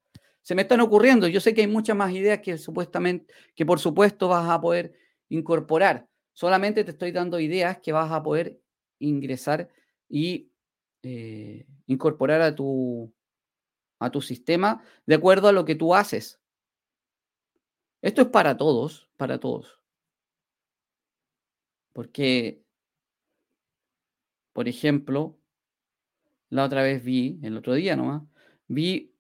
Se me están ocurriendo, yo sé que hay muchas más ideas que supuestamente, que por supuesto vas a poder incorporar. Solamente te estoy dando ideas que vas a poder ingresar y eh, incorporar a tu, a tu sistema de acuerdo a lo que tú haces. Esto es para todos, para todos. Porque, por ejemplo, la otra vez vi, el otro día nomás, vi,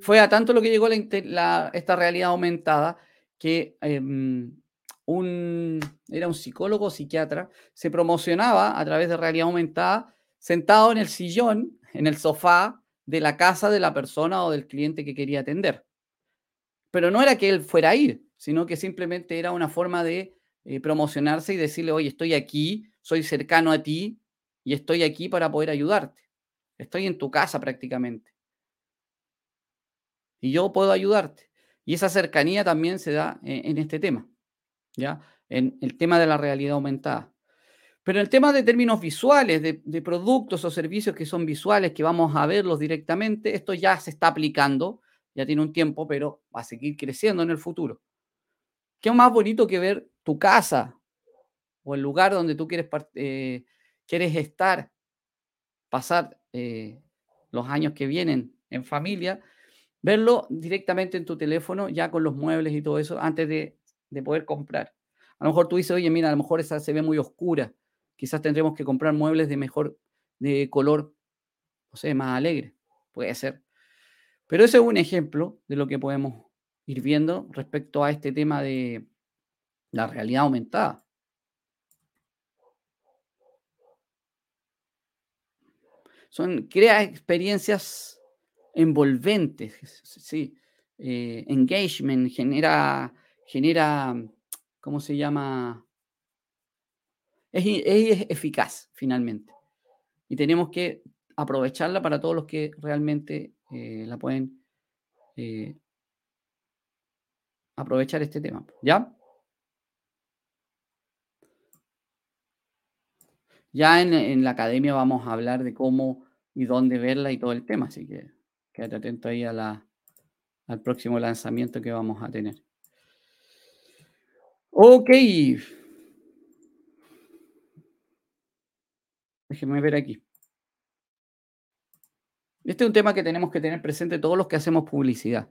fue a tanto lo que llegó la, esta realidad aumentada que em, un, era un psicólogo psiquiatra, se promocionaba a través de realidad aumentada sentado en el sillón, en el sofá de la casa de la persona o del cliente que quería atender. Pero no era que él fuera a ir, sino que simplemente era una forma de eh, promocionarse y decirle, oye, estoy aquí, soy cercano a ti y estoy aquí para poder ayudarte. Estoy en tu casa prácticamente. Y yo puedo ayudarte. Y esa cercanía también se da en, en este tema, ¿ya? En el tema de la realidad aumentada. Pero en el tema de términos visuales, de, productos o servicios que son visuales, que vamos a verlos directamente, esto ya se está aplicando, ya tiene un tiempo, pero va a seguir creciendo en el futuro. ¿Qué más bonito que ver tu casa o el lugar donde tú quieres, eh, quieres estar, pasar eh, los años que vienen en familia, verlo directamente en tu teléfono, ya con los muebles y todo eso, antes de, de poder comprar? A lo mejor tú dices, oye, mira, a lo mejor esa se ve muy oscura Quizás tendremos que comprar muebles de mejor, de color, no sé, más alegre. Puede ser. Pero ese es un ejemplo de lo que podemos ir viendo respecto a este tema de la realidad aumentada. Son, crea experiencias envolventes, sí. Eh, engagement, genera, genera, ¿cómo se llama? es, eficaz finalmente. Y tenemos que aprovecharla para todos los que realmente eh, la pueden eh, aprovechar este tema. ¿Ya? Ya en, la academia vamos a hablar de cómo y dónde verla y todo el tema, así que quédate atento ahí a al próximo lanzamiento que vamos a tener. Ok. Déjenme ver aquí. Este es un tema que tenemos que tener presente todos los que hacemos publicidad.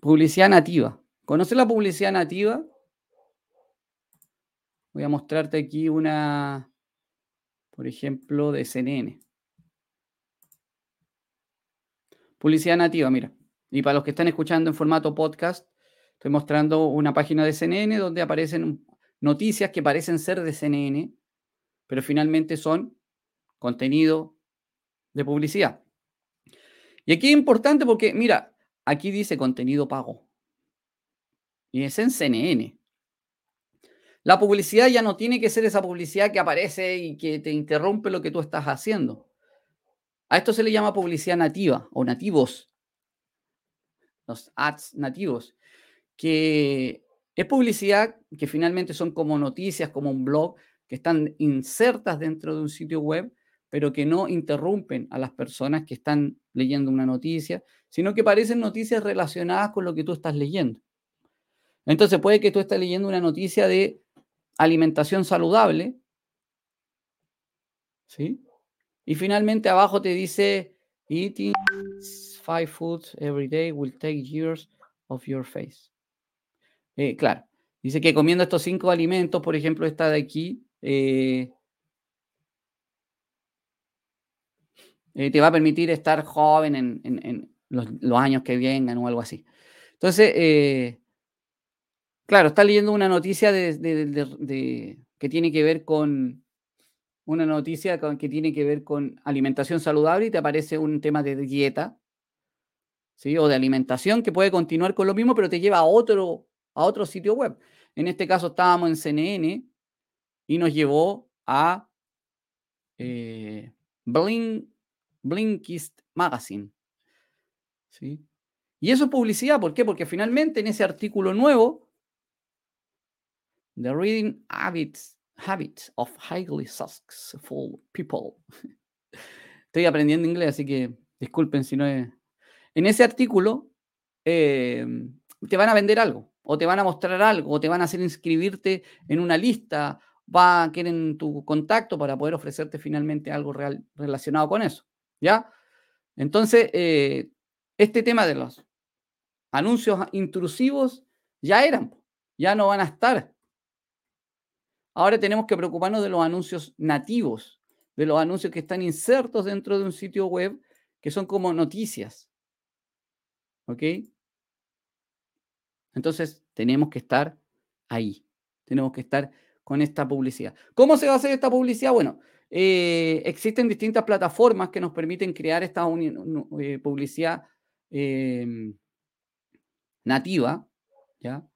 Publicidad nativa. ¿Conoces la publicidad nativa? Voy a mostrarte aquí una, por ejemplo, de CNN. Publicidad nativa, mira. Y para los que están escuchando en formato podcast, estoy mostrando una página de CNN donde aparecen noticias que parecen ser de CNN, pero finalmente son contenido de publicidad. Y aquí es importante porque, mira, aquí dice contenido pago. Y es en CNN. La publicidad ya no tiene que ser esa publicidad que aparece y que te interrumpe lo que tú estás haciendo. A esto se le llama publicidad nativa o nativos. Los ads nativos. Que es publicidad que finalmente son como noticias, como un blog, que están insertas dentro de un sitio web, pero que no interrumpen a las personas que están leyendo una noticia, sino que parecen noticias relacionadas con lo que tú estás leyendo. Entonces puede que tú estés leyendo una noticia de alimentación saludable, ¿sí? Y finalmente abajo te dice, eating five foods every day will take years of your face. Eh, claro, dice que comiendo estos cinco alimentos, por ejemplo, esta de aquí, eh, eh, te va a permitir estar joven en, los, años que vengan o algo así. Entonces, claro, está leyendo una noticia de, que tiene que ver con una noticia que tiene que ver con alimentación saludable y te aparece un tema de dieta, ¿sí? O de alimentación que puede continuar con lo mismo, pero te lleva a otro, a otro sitio web. En este caso estábamos en CNN y nos llevó a eh, Blinkist Magazine. ¿Sí? Y eso es publicidad, ¿por qué? Porque finalmente en ese artículo nuevo, The Reading Habits, Habits of Highly Successful People. Estoy aprendiendo inglés, así que disculpen si no es... En ese artículo eh, te van a vender algo o te van a mostrar algo, o te van a hacer inscribirte en una lista, va a querer tu contacto para poder ofrecerte finalmente algo real, relacionado con eso. ¿Ya? Entonces, eh, este tema de los anuncios intrusivos ya eran, ya no van a estar. Ahora tenemos que preocuparnos de los anuncios nativos, de los anuncios que están insertos dentro de un sitio web, que son como noticias. ¿Ok? Entonces, tenemos que estar ahí, tenemos que estar con esta publicidad. ¿Cómo se va a hacer esta publicidad? Bueno, eh, existen distintas plataformas que nos permiten crear esta eh, publicidad em, nativa, ¿ya?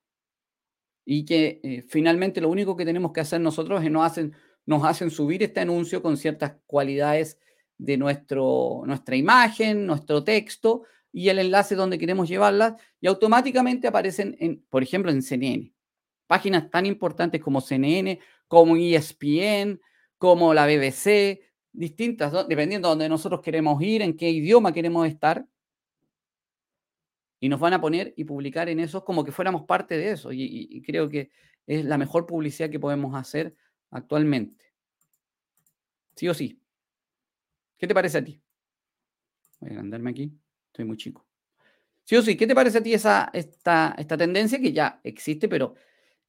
Y que eh, finalmente lo único que tenemos que hacer nosotros es nos hacen, nos hacen subir este anuncio con ciertas cualidades de nuestro, nuestra imagen, nuestro texto y el enlace donde queremos llevarlas y automáticamente aparecen, en, por ejemplo, en CNN. Páginas tan importantes como CNN, como ESPN, como la BBC, distintas, dependiendo de donde nosotros queremos ir, en qué idioma queremos estar. Y nos van a poner y publicar en eso como que fuéramos parte de eso. Y, creo que es la mejor publicidad que podemos hacer actualmente. Sí o sí. ¿Qué te parece a ti? Voy a agrandarme aquí. Estoy muy chico. Sí o sí, ¿qué te parece a ti esa, esta, esta tendencia que ya existe, pero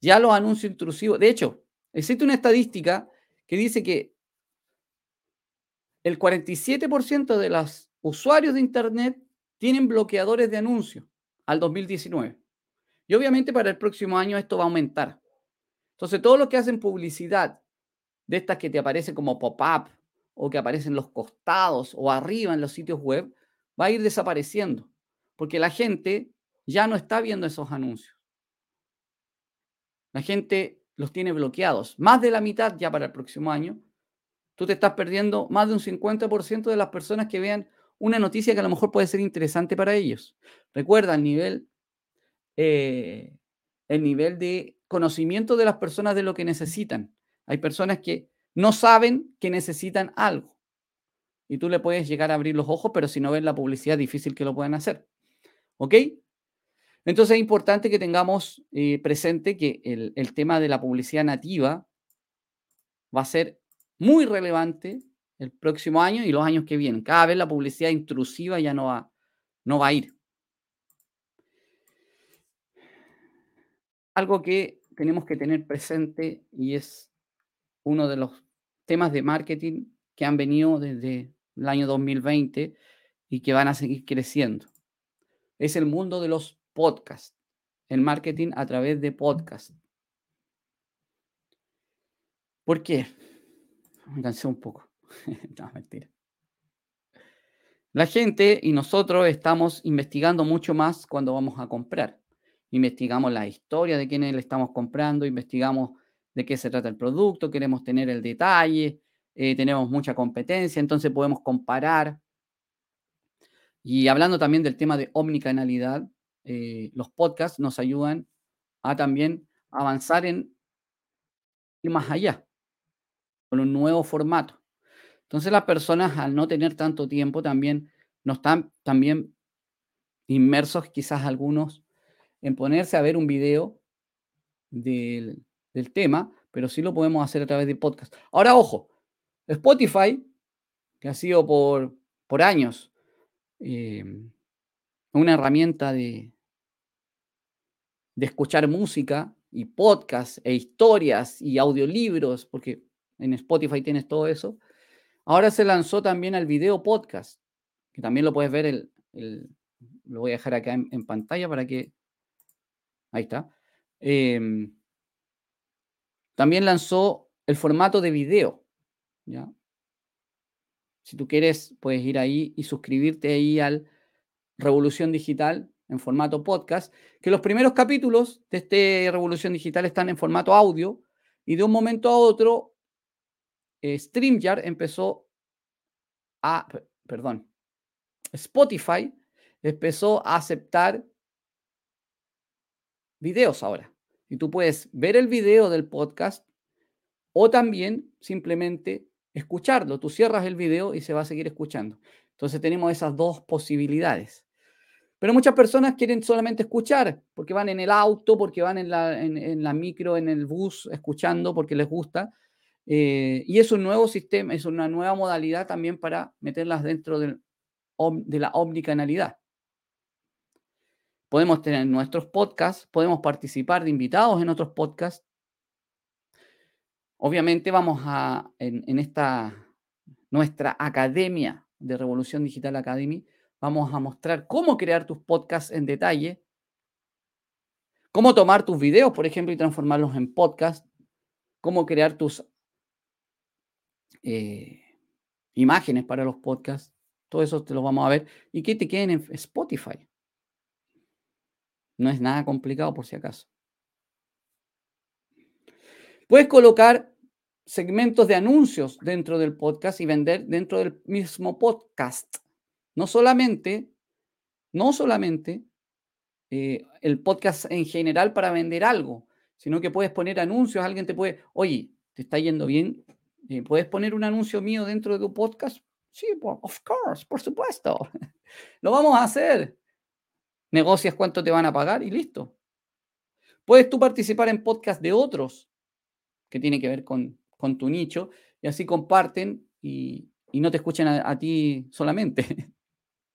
ya los anuncios intrusivos? De hecho, existe una estadística que dice que el 47% de los usuarios de Internet tienen bloqueadores de anuncios al 2019. Y obviamente para el próximo año esto va a aumentar. Entonces, todos los que hacen publicidad de estas que te aparecen como pop-up o que aparecen los costados o arriba en los sitios web, va a ir desapareciendo. Porque la gente ya no está viendo esos anuncios. La gente los tiene bloqueados. Más de la mitad ya para el próximo año. Tú te estás perdiendo más de un 50% de las personas que vean una noticia que a lo mejor puede ser interesante para ellos. Recuerda el nivel, eh, el nivel de conocimiento de las personas de lo que necesitan. Hay personas que no saben que necesitan algo. Y tú le puedes llegar a abrir los ojos, pero si no ven la publicidad, difícil que lo puedan hacer. ¿Ok? Entonces es importante que tengamos eh, presente que el, el tema de la publicidad nativa va a ser muy relevante el próximo año y los años que vienen. Cada vez la publicidad intrusiva ya no va, no va a ir. Algo que tenemos que tener presente y es uno de los temas de marketing que han venido desde el año 2020 y que van a seguir creciendo. Es el mundo de los podcasts, el marketing a través de podcasts. ¿Por qué? Me cansé un poco. La gente y nosotros estamos investigando mucho más cuando vamos a comprar. Investigamos la historia de quiénes le estamos comprando, investigamos de qué se trata el producto, queremos tener el detalle, eh, tenemos mucha competencia, entonces podemos comparar. Y hablando también del tema de omnicanalidad, eh, los podcasts nos ayudan a también avanzar en ir más allá, con un nuevo formato. Entonces las personas al no tener tanto tiempo también no están también inmersos quizás algunos en ponerse a ver un video del, del tema, pero sí lo podemos hacer a través de podcast. Ahora, ojo, Spotify, que ha sido por, por años em, una herramienta de, de escuchar música y podcast e historias y audiolibros, porque en Spotify tienes todo eso. Ahora se lanzó también al video podcast, que también lo puedes ver, el, lo voy a dejar acá en, pantalla para que... Ahí está. Em, también lanzó el formato de video. ¿ya? Si tú quieres, puedes ir ahí y suscribirte ahí al Revolución Digital en formato podcast, que los primeros capítulos de este Revolución Digital están en formato audio y de un momento a otro eh, StreamYard empezó a, perdón, Spotify empezó a aceptar videos ahora. Y tú puedes ver el video del podcast o también simplemente escucharlo. Tú cierras el video y se va a seguir escuchando. Entonces tenemos esas dos posibilidades. Pero muchas personas quieren solamente escuchar, porque van en el auto, porque van en la, en, la micro, en el bus, escuchando, porque les gusta. Eh, y es un nuevo sistema, es una nueva modalidad también para meterlas dentro de la omnicanalidad podemos tener nuestros podcasts, podemos participar de invitados en otros podcasts. Obviamente vamos a, en, esta, nuestra academia de Revolución Digital Academy, vamos a mostrar cómo crear tus podcasts en detalle, cómo tomar tus videos, por ejemplo, y transformarlos en podcast, cómo crear tus eh, imágenes para los podcasts, todo eso te lo vamos a ver, y que te queden en Spotify. No es nada complicado por si acaso. Puedes colocar segmentos de anuncios dentro del podcast y vender dentro del mismo podcast. No solamente, no solamente eh, el podcast en general para vender algo, sino que puedes poner anuncios. Alguien te puede, oye, ¿te está yendo bien? ¿Puedes poner un anuncio mío dentro de tu podcast? Sí, of course, por supuesto. Lo vamos a hacer. Negocias cuánto te van a pagar y listo. Puedes tú participar en podcast de otros que tiene que ver con, tu nicho y así comparten y, no te escuchan a, ti solamente.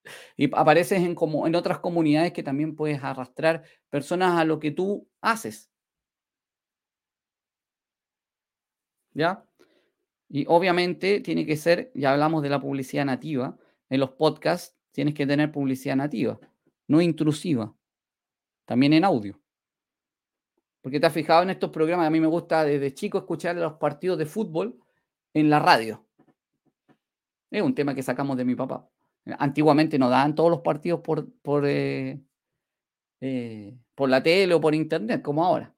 y apareces en, como, en otras comunidades que también puedes arrastrar personas a lo que tú haces. ¿Ya? Y obviamente tiene que ser, ya hablamos de la publicidad nativa, en los podcasts tienes que tener publicidad nativa, no intrusiva, también en audio. Porque te has fijado en estos programas, a mí me gusta desde chico escuchar los partidos de fútbol en la radio. Es un tema que sacamos de mi papá. Antiguamente no daban todos los partidos por, por, eh, eh, por la tele o por internet, como ahora.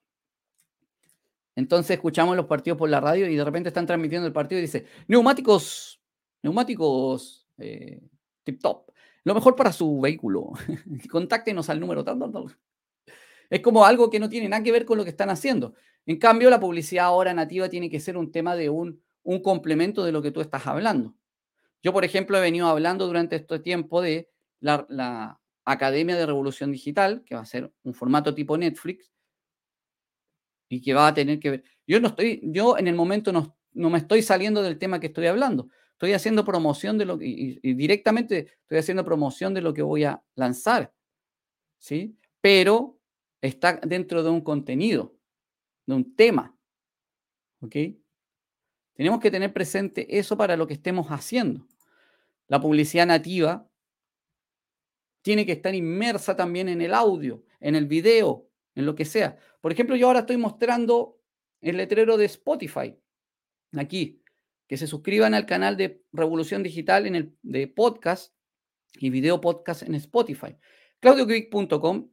Entonces escuchamos los partidos por la radio y de repente están transmitiendo el partido y dice, neumáticos, neumáticos eh, tip top, lo mejor para su vehículo. Contáctenos al número tanto. Es como algo que no tiene nada que ver con lo que están haciendo. En cambio, la publicidad ahora nativa tiene que ser un tema de un, un complemento de lo que tú estás hablando. Yo, por ejemplo, he venido hablando durante este tiempo de la Academia de Revolución Digital, que va a ser un formato tipo Netflix, y que va a tener que ver. Yo no estoy, yo en el momento no, no me estoy saliendo del tema que estoy hablando. Estoy haciendo promoción de lo que, y, directamente estoy haciendo promoción de lo que voy a lanzar. ¿Sí? Pero está dentro de un contenido, de un tema. ¿Ok? Tenemos que tener presente eso para lo que estemos haciendo. La publicidad nativa tiene que estar inmersa también en el audio, en el video, en lo que sea. Por ejemplo, yo ahora estoy mostrando el letrero de Spotify, aquí, que se suscriban al canal de Revolución Digital en el de podcast y video podcast en Spotify. claudioquick.com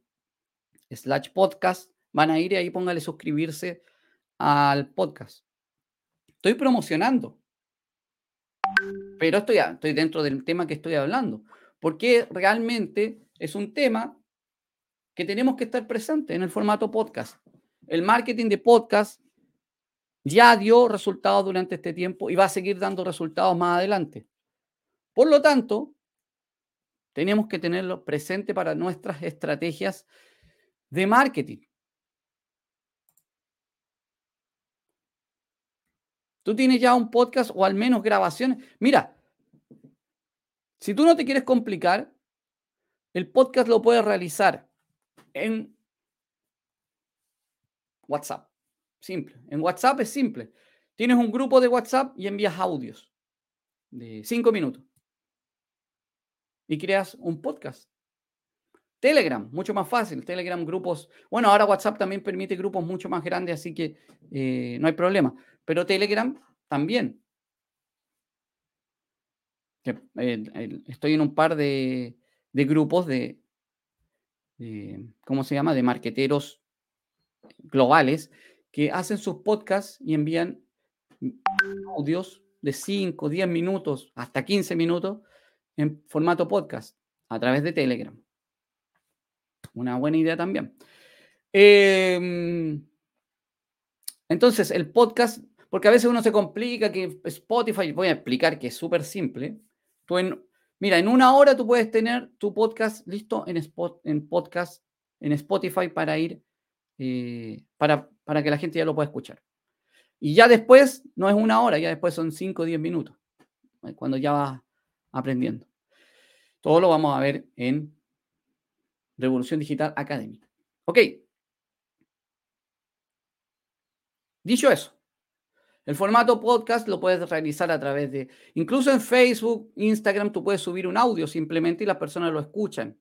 slash podcast, van a ir y ahí póngale suscribirse al podcast. Estoy promocionando, pero estoy, estoy dentro del tema que estoy hablando, porque realmente es un tema que tenemos que estar presentes en el formato podcast. El marketing de podcast ya dio resultados durante este tiempo y va a seguir dando resultados más adelante. Por lo tanto, tenemos que tenerlo presente para nuestras estrategias de marketing. Tú tienes ya un podcast o al menos grabaciones. Mira, si tú no te quieres complicar, el podcast lo puedes realizar en WhatsApp. Simple. En WhatsApp es simple. Tienes un grupo de WhatsApp y envías audios de cinco minutos. Y creas un podcast. Telegram, mucho más fácil. Telegram, grupos. Bueno, ahora WhatsApp también permite grupos mucho más grandes, así que eh, no hay problema. Pero Telegram también. Eh, estoy en un par de, grupos de, ¿cómo se llama? De marqueteros globales que hacen sus podcasts y envían audios de 5, 10 minutos, hasta 15 minutos en formato podcast a través de Telegram. Una buena idea también. Em, entonces, el podcast, porque a veces uno se complica que Spotify, voy a explicar que es súper simple. Mira, en una hora tú puedes tener tu podcast listo en podcast, en Spotify para ir, eh, para, para que la gente ya lo pueda escuchar. Y ya después, no es una hora, ya después son 5 o 10 minutos, cuando ya vas aprendiendo. Todo lo vamos a ver en Revolución Digital Academy. Ok. Dicho eso, el formato podcast lo puedes realizar a través de, incluso en Facebook, Instagram, tú puedes subir un audio simplemente y las personas lo escuchan.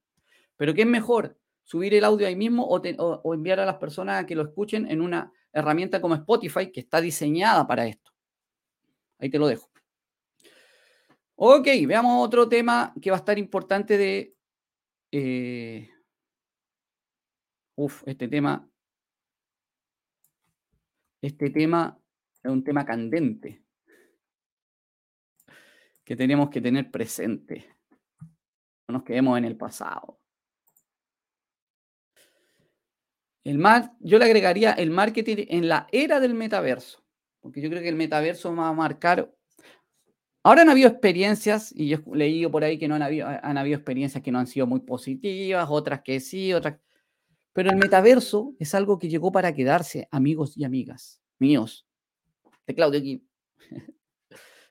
Pero ¿qué es mejor? ¿Subir el audio ahí mismo o, enviar a las personas a que lo escuchen en una herramienta como Spotify que está diseñada para esto? Ahí te lo dejo. Ok, veamos otro tema que va a estar importante de eh, Uf, este tema. este tema es un tema candente que tenemos que tener presente. No nos quedemos en el pasado. El mar, yo le agregaría el marketing en la era del metaverso, porque yo creo que el metaverso va a marcar. Ahora han habido experiencias, y yo he leído por ahí que no han habido, han habido experiencias que no han sido muy positivas, otras que sí, otras. Pero el metaverso es algo que llegó para quedarse, amigos y amigas míos. De Claudio aquí.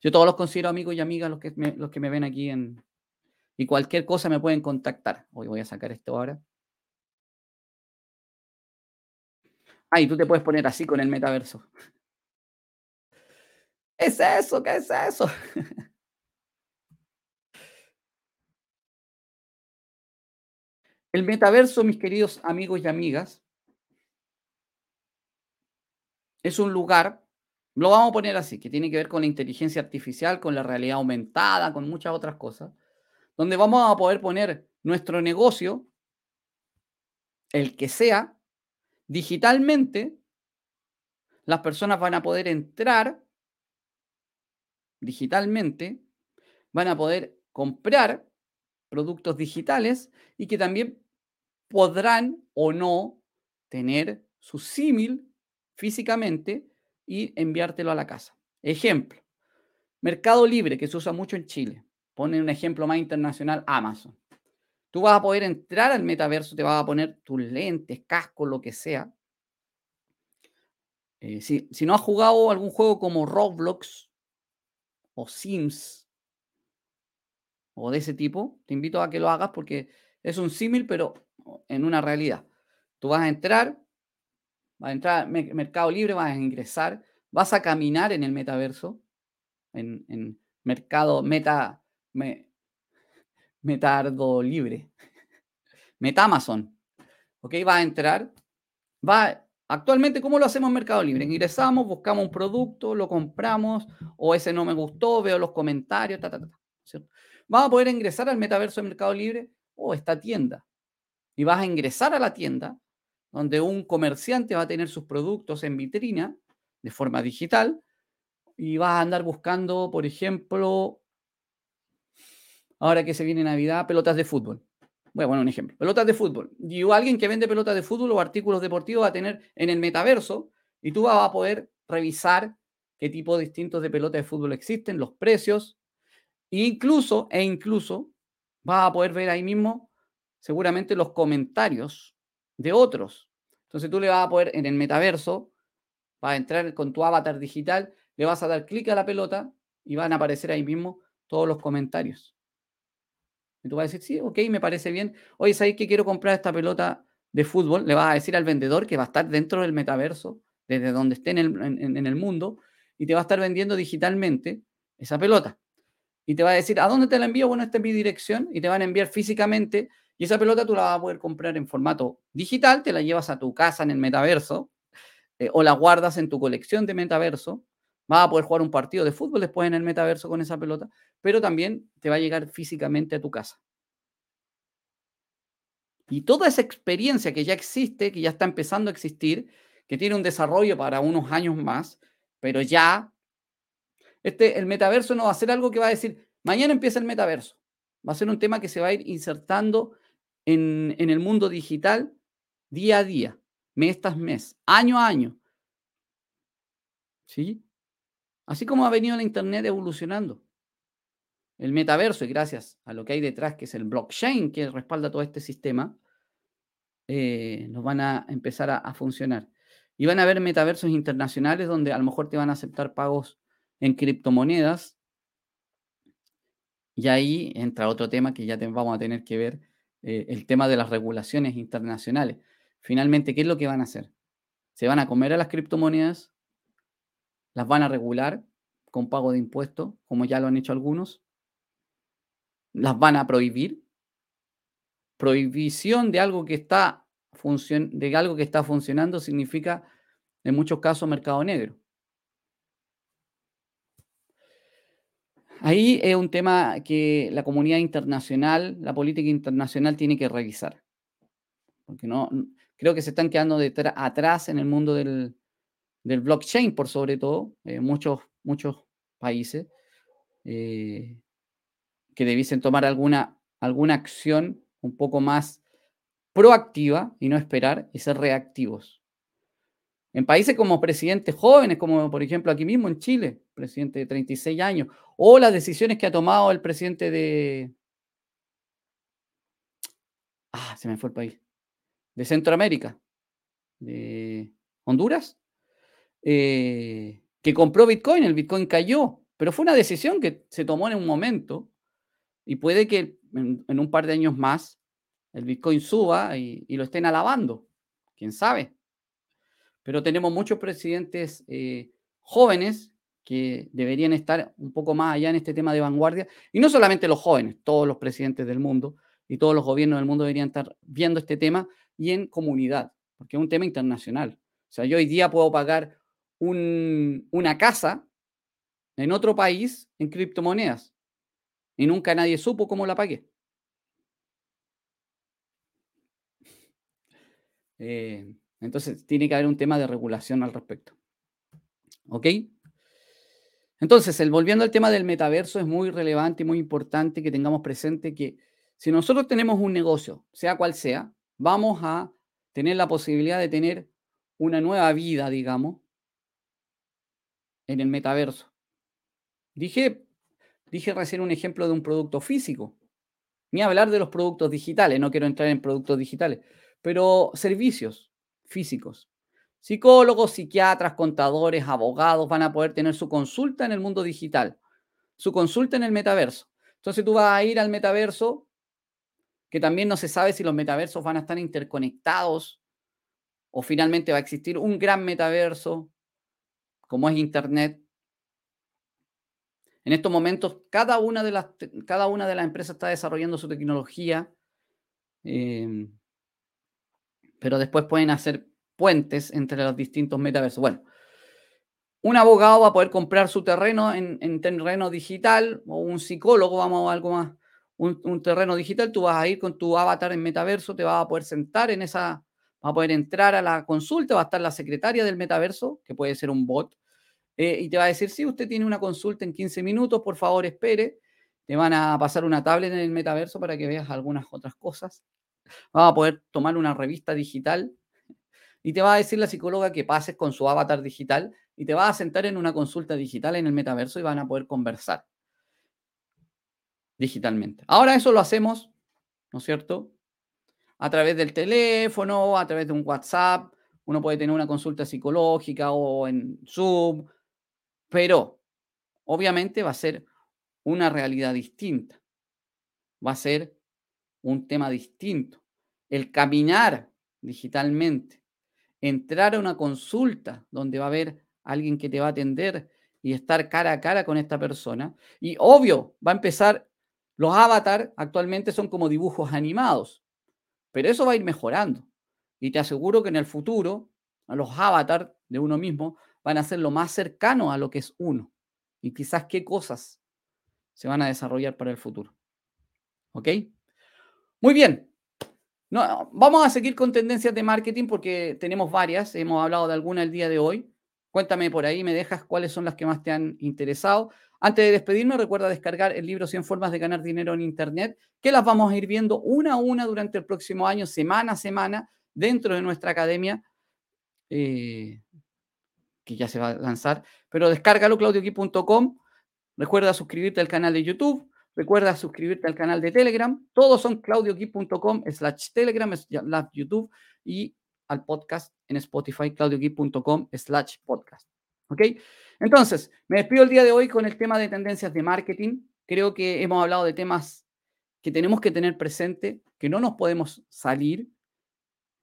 Yo todos los considero amigos y amigas los que me, los que me ven aquí en. Y cualquier cosa me pueden contactar. Hoy voy a sacar esto ahora. Ah, tú te puedes poner así con el metaverso. ¿Qué es eso? ¿Qué es eso? El metaverso, mis queridos amigos y amigas, es un lugar, lo vamos a poner así, que tiene que ver con la inteligencia artificial, con la realidad aumentada, con muchas otras cosas, donde vamos a poder poner nuestro negocio, el que sea, digitalmente, las personas van a poder entrar digitalmente, van a poder comprar productos digitales y que también podrán o no tener su símil físicamente y enviártelo a la casa. Ejemplo, Mercado Libre, que se usa mucho en Chile. Pone un ejemplo más internacional, Amazon. Tú vas a poder entrar al metaverso, te vas a poner tus lentes, casco, lo que sea. Eh, si, no has jugado algún juego como Roblox o Sims o de ese tipo, te invito a que lo hagas porque es un símil, pero en una realidad. Tú vas a entrar, vas a entrar al Mercado Libre, vas a ingresar, vas a caminar en el metaverso, en, Mercado Meta, Metardo Libre, Meta Amazon. ¿Ok? Va a entrar. Va, actualmente, ¿cómo lo hacemos en Mercado Libre? Ingresamos, buscamos un producto, lo compramos, o ese no me gustó, veo los comentarios, ta, ta, ta, ¿cierto? Vamos a poder ingresar al metaverso de Mercado Libre o esta tienda. Y vas a ingresar a la tienda donde un comerciante va a tener sus productos en vitrina de forma digital y vas a andar buscando, por ejemplo, ahora que se viene Navidad, pelotas de fútbol. Voy a poner un ejemplo. Pelotas de fútbol. Y alguien que vende pelotas de fútbol o artículos deportivos va a tener en el metaverso y tú vas a poder revisar qué tipo distintos de pelotas de fútbol existen, los precios, e incluso, e incluso, vas a poder ver ahí mismo seguramente los comentarios de otros. Entonces tú le vas a poder en el metaverso, vas a entrar con tu avatar digital, le vas a dar clic a la pelota y van a aparecer ahí mismo todos los comentarios. Y tú vas a decir, sí, ok, me parece bien. Oye, ¿sabes que quiero comprar esta pelota de fútbol? Le vas a decir al vendedor que va a estar dentro del metaverso, desde donde esté en el, mundo, y te va a estar vendiendo digitalmente esa pelota. Y te va a decir, ¿a dónde te la envío? Bueno, esta es mi dirección, y te van a enviar físicamente, y esa pelota tú la vas a poder comprar en formato digital, te la llevas a tu casa en el metaverso, eh, o la guardas en tu colección de metaverso, vas a poder jugar un partido de fútbol después en el metaverso con esa pelota, pero también te va a llegar físicamente a tu casa. Y toda esa experiencia que ya existe, que ya está empezando a existir, que tiene un desarrollo para unos años más, pero ya, este, el metaverso no va a ser algo que va a decir, mañana empieza el metaverso. Va a ser un tema que se va a ir insertando en, en el mundo digital día a día, mes tras mes, año a año. ¿Sí? Así como ha venido la Internet evolucionando el metaverso, y gracias a lo que hay detrás, que es el blockchain que respalda todo este sistema, eh, nos van a empezar a, funcionar. Y van a haber metaversos internacionales donde a lo mejor te van a aceptar pagos en criptomonedas. Y ahí entra otro tema que ya vamos a tener que ver, eh, el tema de las regulaciones internacionales. Finalmente, ¿qué es lo que van a hacer? ¿Se van a comer a las criptomonedas? ¿Las van a regular con pago de impuestos, como ya lo han hecho algunos? las van a prohibir. Prohibición de algo que está, de algo que está funcionando significa, en muchos casos, mercado negro. Ahí es un tema que la comunidad internacional, la política internacional tiene que revisar. Porque no, creo que se están quedando atrás en el mundo del, del blockchain, por sobre todo, en muchos, muchos países, eh, que debiesen tomar alguna, alguna acción un poco más proactiva y no esperar y ser reactivos. En países como presidentes jóvenes, como por ejemplo aquí mismo en Chile, presidente de 36 años, o las decisiones que ha tomado el presidente de... Ah, se me fue el país. De Centroamérica, de Honduras, eh, que compró Bitcoin, el Bitcoin cayó, pero fue una decisión que se tomó en un momento y puede que en, un par de años más el Bitcoin suba y, lo estén alabando, quién sabe. Pero tenemos muchos presidentes eh, jóvenes que deberían estar un poco más allá en este tema de vanguardia, y no solamente los jóvenes, todos los presidentes del mundo y todos los gobiernos del mundo deberían estar viendo este tema y en comunidad, porque es un tema internacional. O sea, yo hoy día puedo pagar una casa en otro país en criptomonedas y nunca nadie supo cómo la pagué. Eh, entonces, tiene que haber un tema de regulación al respecto. ¿Ok? Entonces, el, volviendo al tema del metaverso, es muy relevante y muy importante que tengamos presente que si nosotros tenemos un negocio, sea cual sea, vamos a tener la posibilidad de tener una nueva vida, digamos, en el metaverso. Dije Dije recién un ejemplo de un producto físico. Ni hablar de los productos digitales, no quiero entrar en productos digitales, pero servicios físicos. Psicólogos, psiquiatras, contadores, abogados van a poder tener su consulta en el mundo digital, su consulta en el metaverso. Entonces tú vas a ir al metaverso, que también no se sabe si los metaversos van a estar interconectados o finalmente va a existir un gran metaverso como es Internet, en estos momentos, cada una de las, cada una de las empresas está desarrollando su tecnología, em, pero después pueden hacer puentes entre los distintos metaversos. Bueno, un abogado va a poder comprar su terreno en, terreno digital, o un psicólogo, vamos a algo más, un, un, terreno digital, tú vas a ir con tu avatar en metaverso, te vas a poder sentar en esa, vas a poder entrar a la consulta, va a estar la secretaria del metaverso, que puede ser un bot, eh, y te va a decir, si usted tiene una consulta en 15 minutos, por favor espere. Te van a pasar una tablet en el metaverso para que veas algunas otras cosas. Vas a poder tomar una revista digital y te va a decir la psicóloga que pases con su avatar digital y te va a sentar en una consulta digital en el metaverso y van a poder conversar digitalmente. Ahora eso lo hacemos, ¿no es cierto? A través del teléfono, a través de un WhatsApp. Uno puede tener una consulta psicológica o en Zoom pero obviamente va a ser una realidad distinta. Va a ser un tema distinto. El caminar digitalmente, entrar a una consulta donde va a haber alguien que te va a atender y estar cara a cara con esta persona. Y obvio, va a empezar, los avatars actualmente son como dibujos animados, pero eso va a ir mejorando. Y te aseguro que en el futuro, los avatars de uno mismo van a ser lo más cercano a lo que es uno. Y quizás qué cosas se van a desarrollar para el futuro. ¿Ok? Muy bien. No, vamos a seguir con tendencias de marketing porque tenemos varias. Hemos hablado de alguna el día de hoy. Cuéntame por ahí, me dejas cuáles son las que más te han interesado. Antes de despedirme, recuerda descargar el libro 100 formas de ganar dinero en Internet, que las vamos a ir viendo una a una durante el próximo año, semana a semana, dentro de nuestra academia. Eh, que ya se va a lanzar, pero descárgalo claudioqui.com. Recuerda suscribirte al canal de YouTube, recuerda suscribirte al canal de Telegram. Todos son claudioqui.com slash Telegram slash YouTube y al podcast en Spotify, claudioqui.com slash podcast. ¿Ok? Entonces, me despido el día de hoy con el tema de tendencias de marketing. Creo que hemos hablado de temas que tenemos que tener presente, que no nos podemos salir,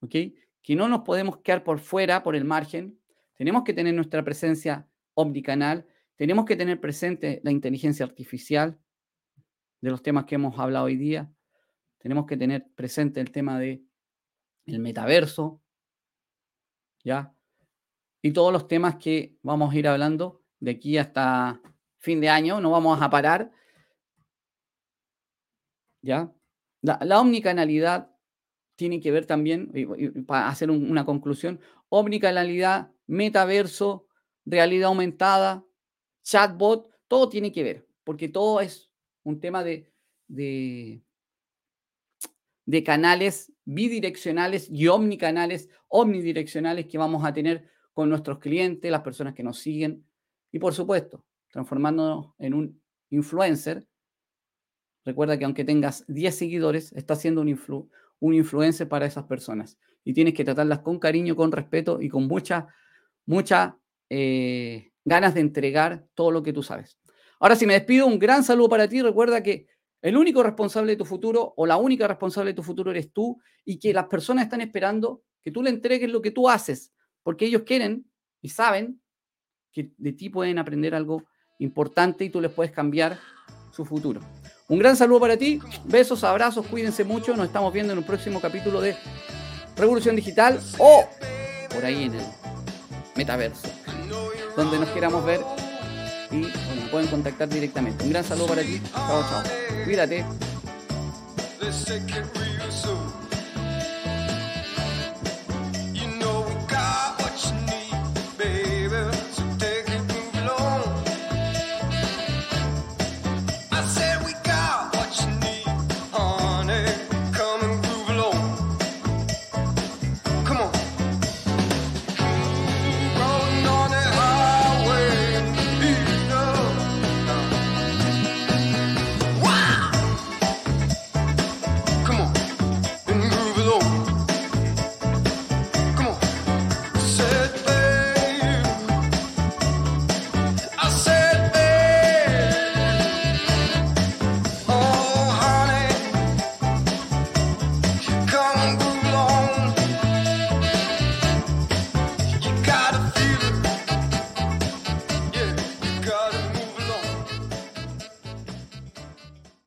¿ok? Que no nos podemos quedar por fuera, por el margen, tenemos que tener nuestra presencia omnicanal, tenemos que tener presente la inteligencia artificial de los temas que hemos hablado hoy día, tenemos que tener presente el tema de el metaverso, ¿ya? Y todos los temas que vamos a ir hablando de aquí hasta fin de año, no vamos a parar, ¿ya? La, omnicanalidad tiene que ver también, para hacer una conclusión, omnicanalidad metaverso, realidad aumentada, chatbot, todo tiene que ver, porque todo es un tema de, de, de canales bidireccionales y omnicanales, omnidireccionales que vamos a tener con nuestros clientes, las personas que nos siguen y por supuesto, transformándonos en un influencer. Recuerda que aunque tengas 10 seguidores, estás siendo un, influ influencer para esas personas y tienes que tratarlas con cariño, con respeto y con mucha, mucha eh, ganas de entregar todo lo que tú sabes. Ahora, si me despido, un gran saludo para ti. Recuerda que el único responsable de tu futuro o la única responsable de tu futuro eres tú y que las personas están esperando que tú le entregues lo que tú haces, porque ellos quieren y saben que de ti pueden aprender algo importante y tú les puedes cambiar su futuro. Un gran saludo para ti, besos, abrazos, cuídense mucho, nos estamos viendo en un próximo capítulo de Revolución Digital o por ahí en el metaverso, donde nos queramos ver y bueno, pueden contactar directamente. Un gran saludo para ti. Chao, chao. Cuídate.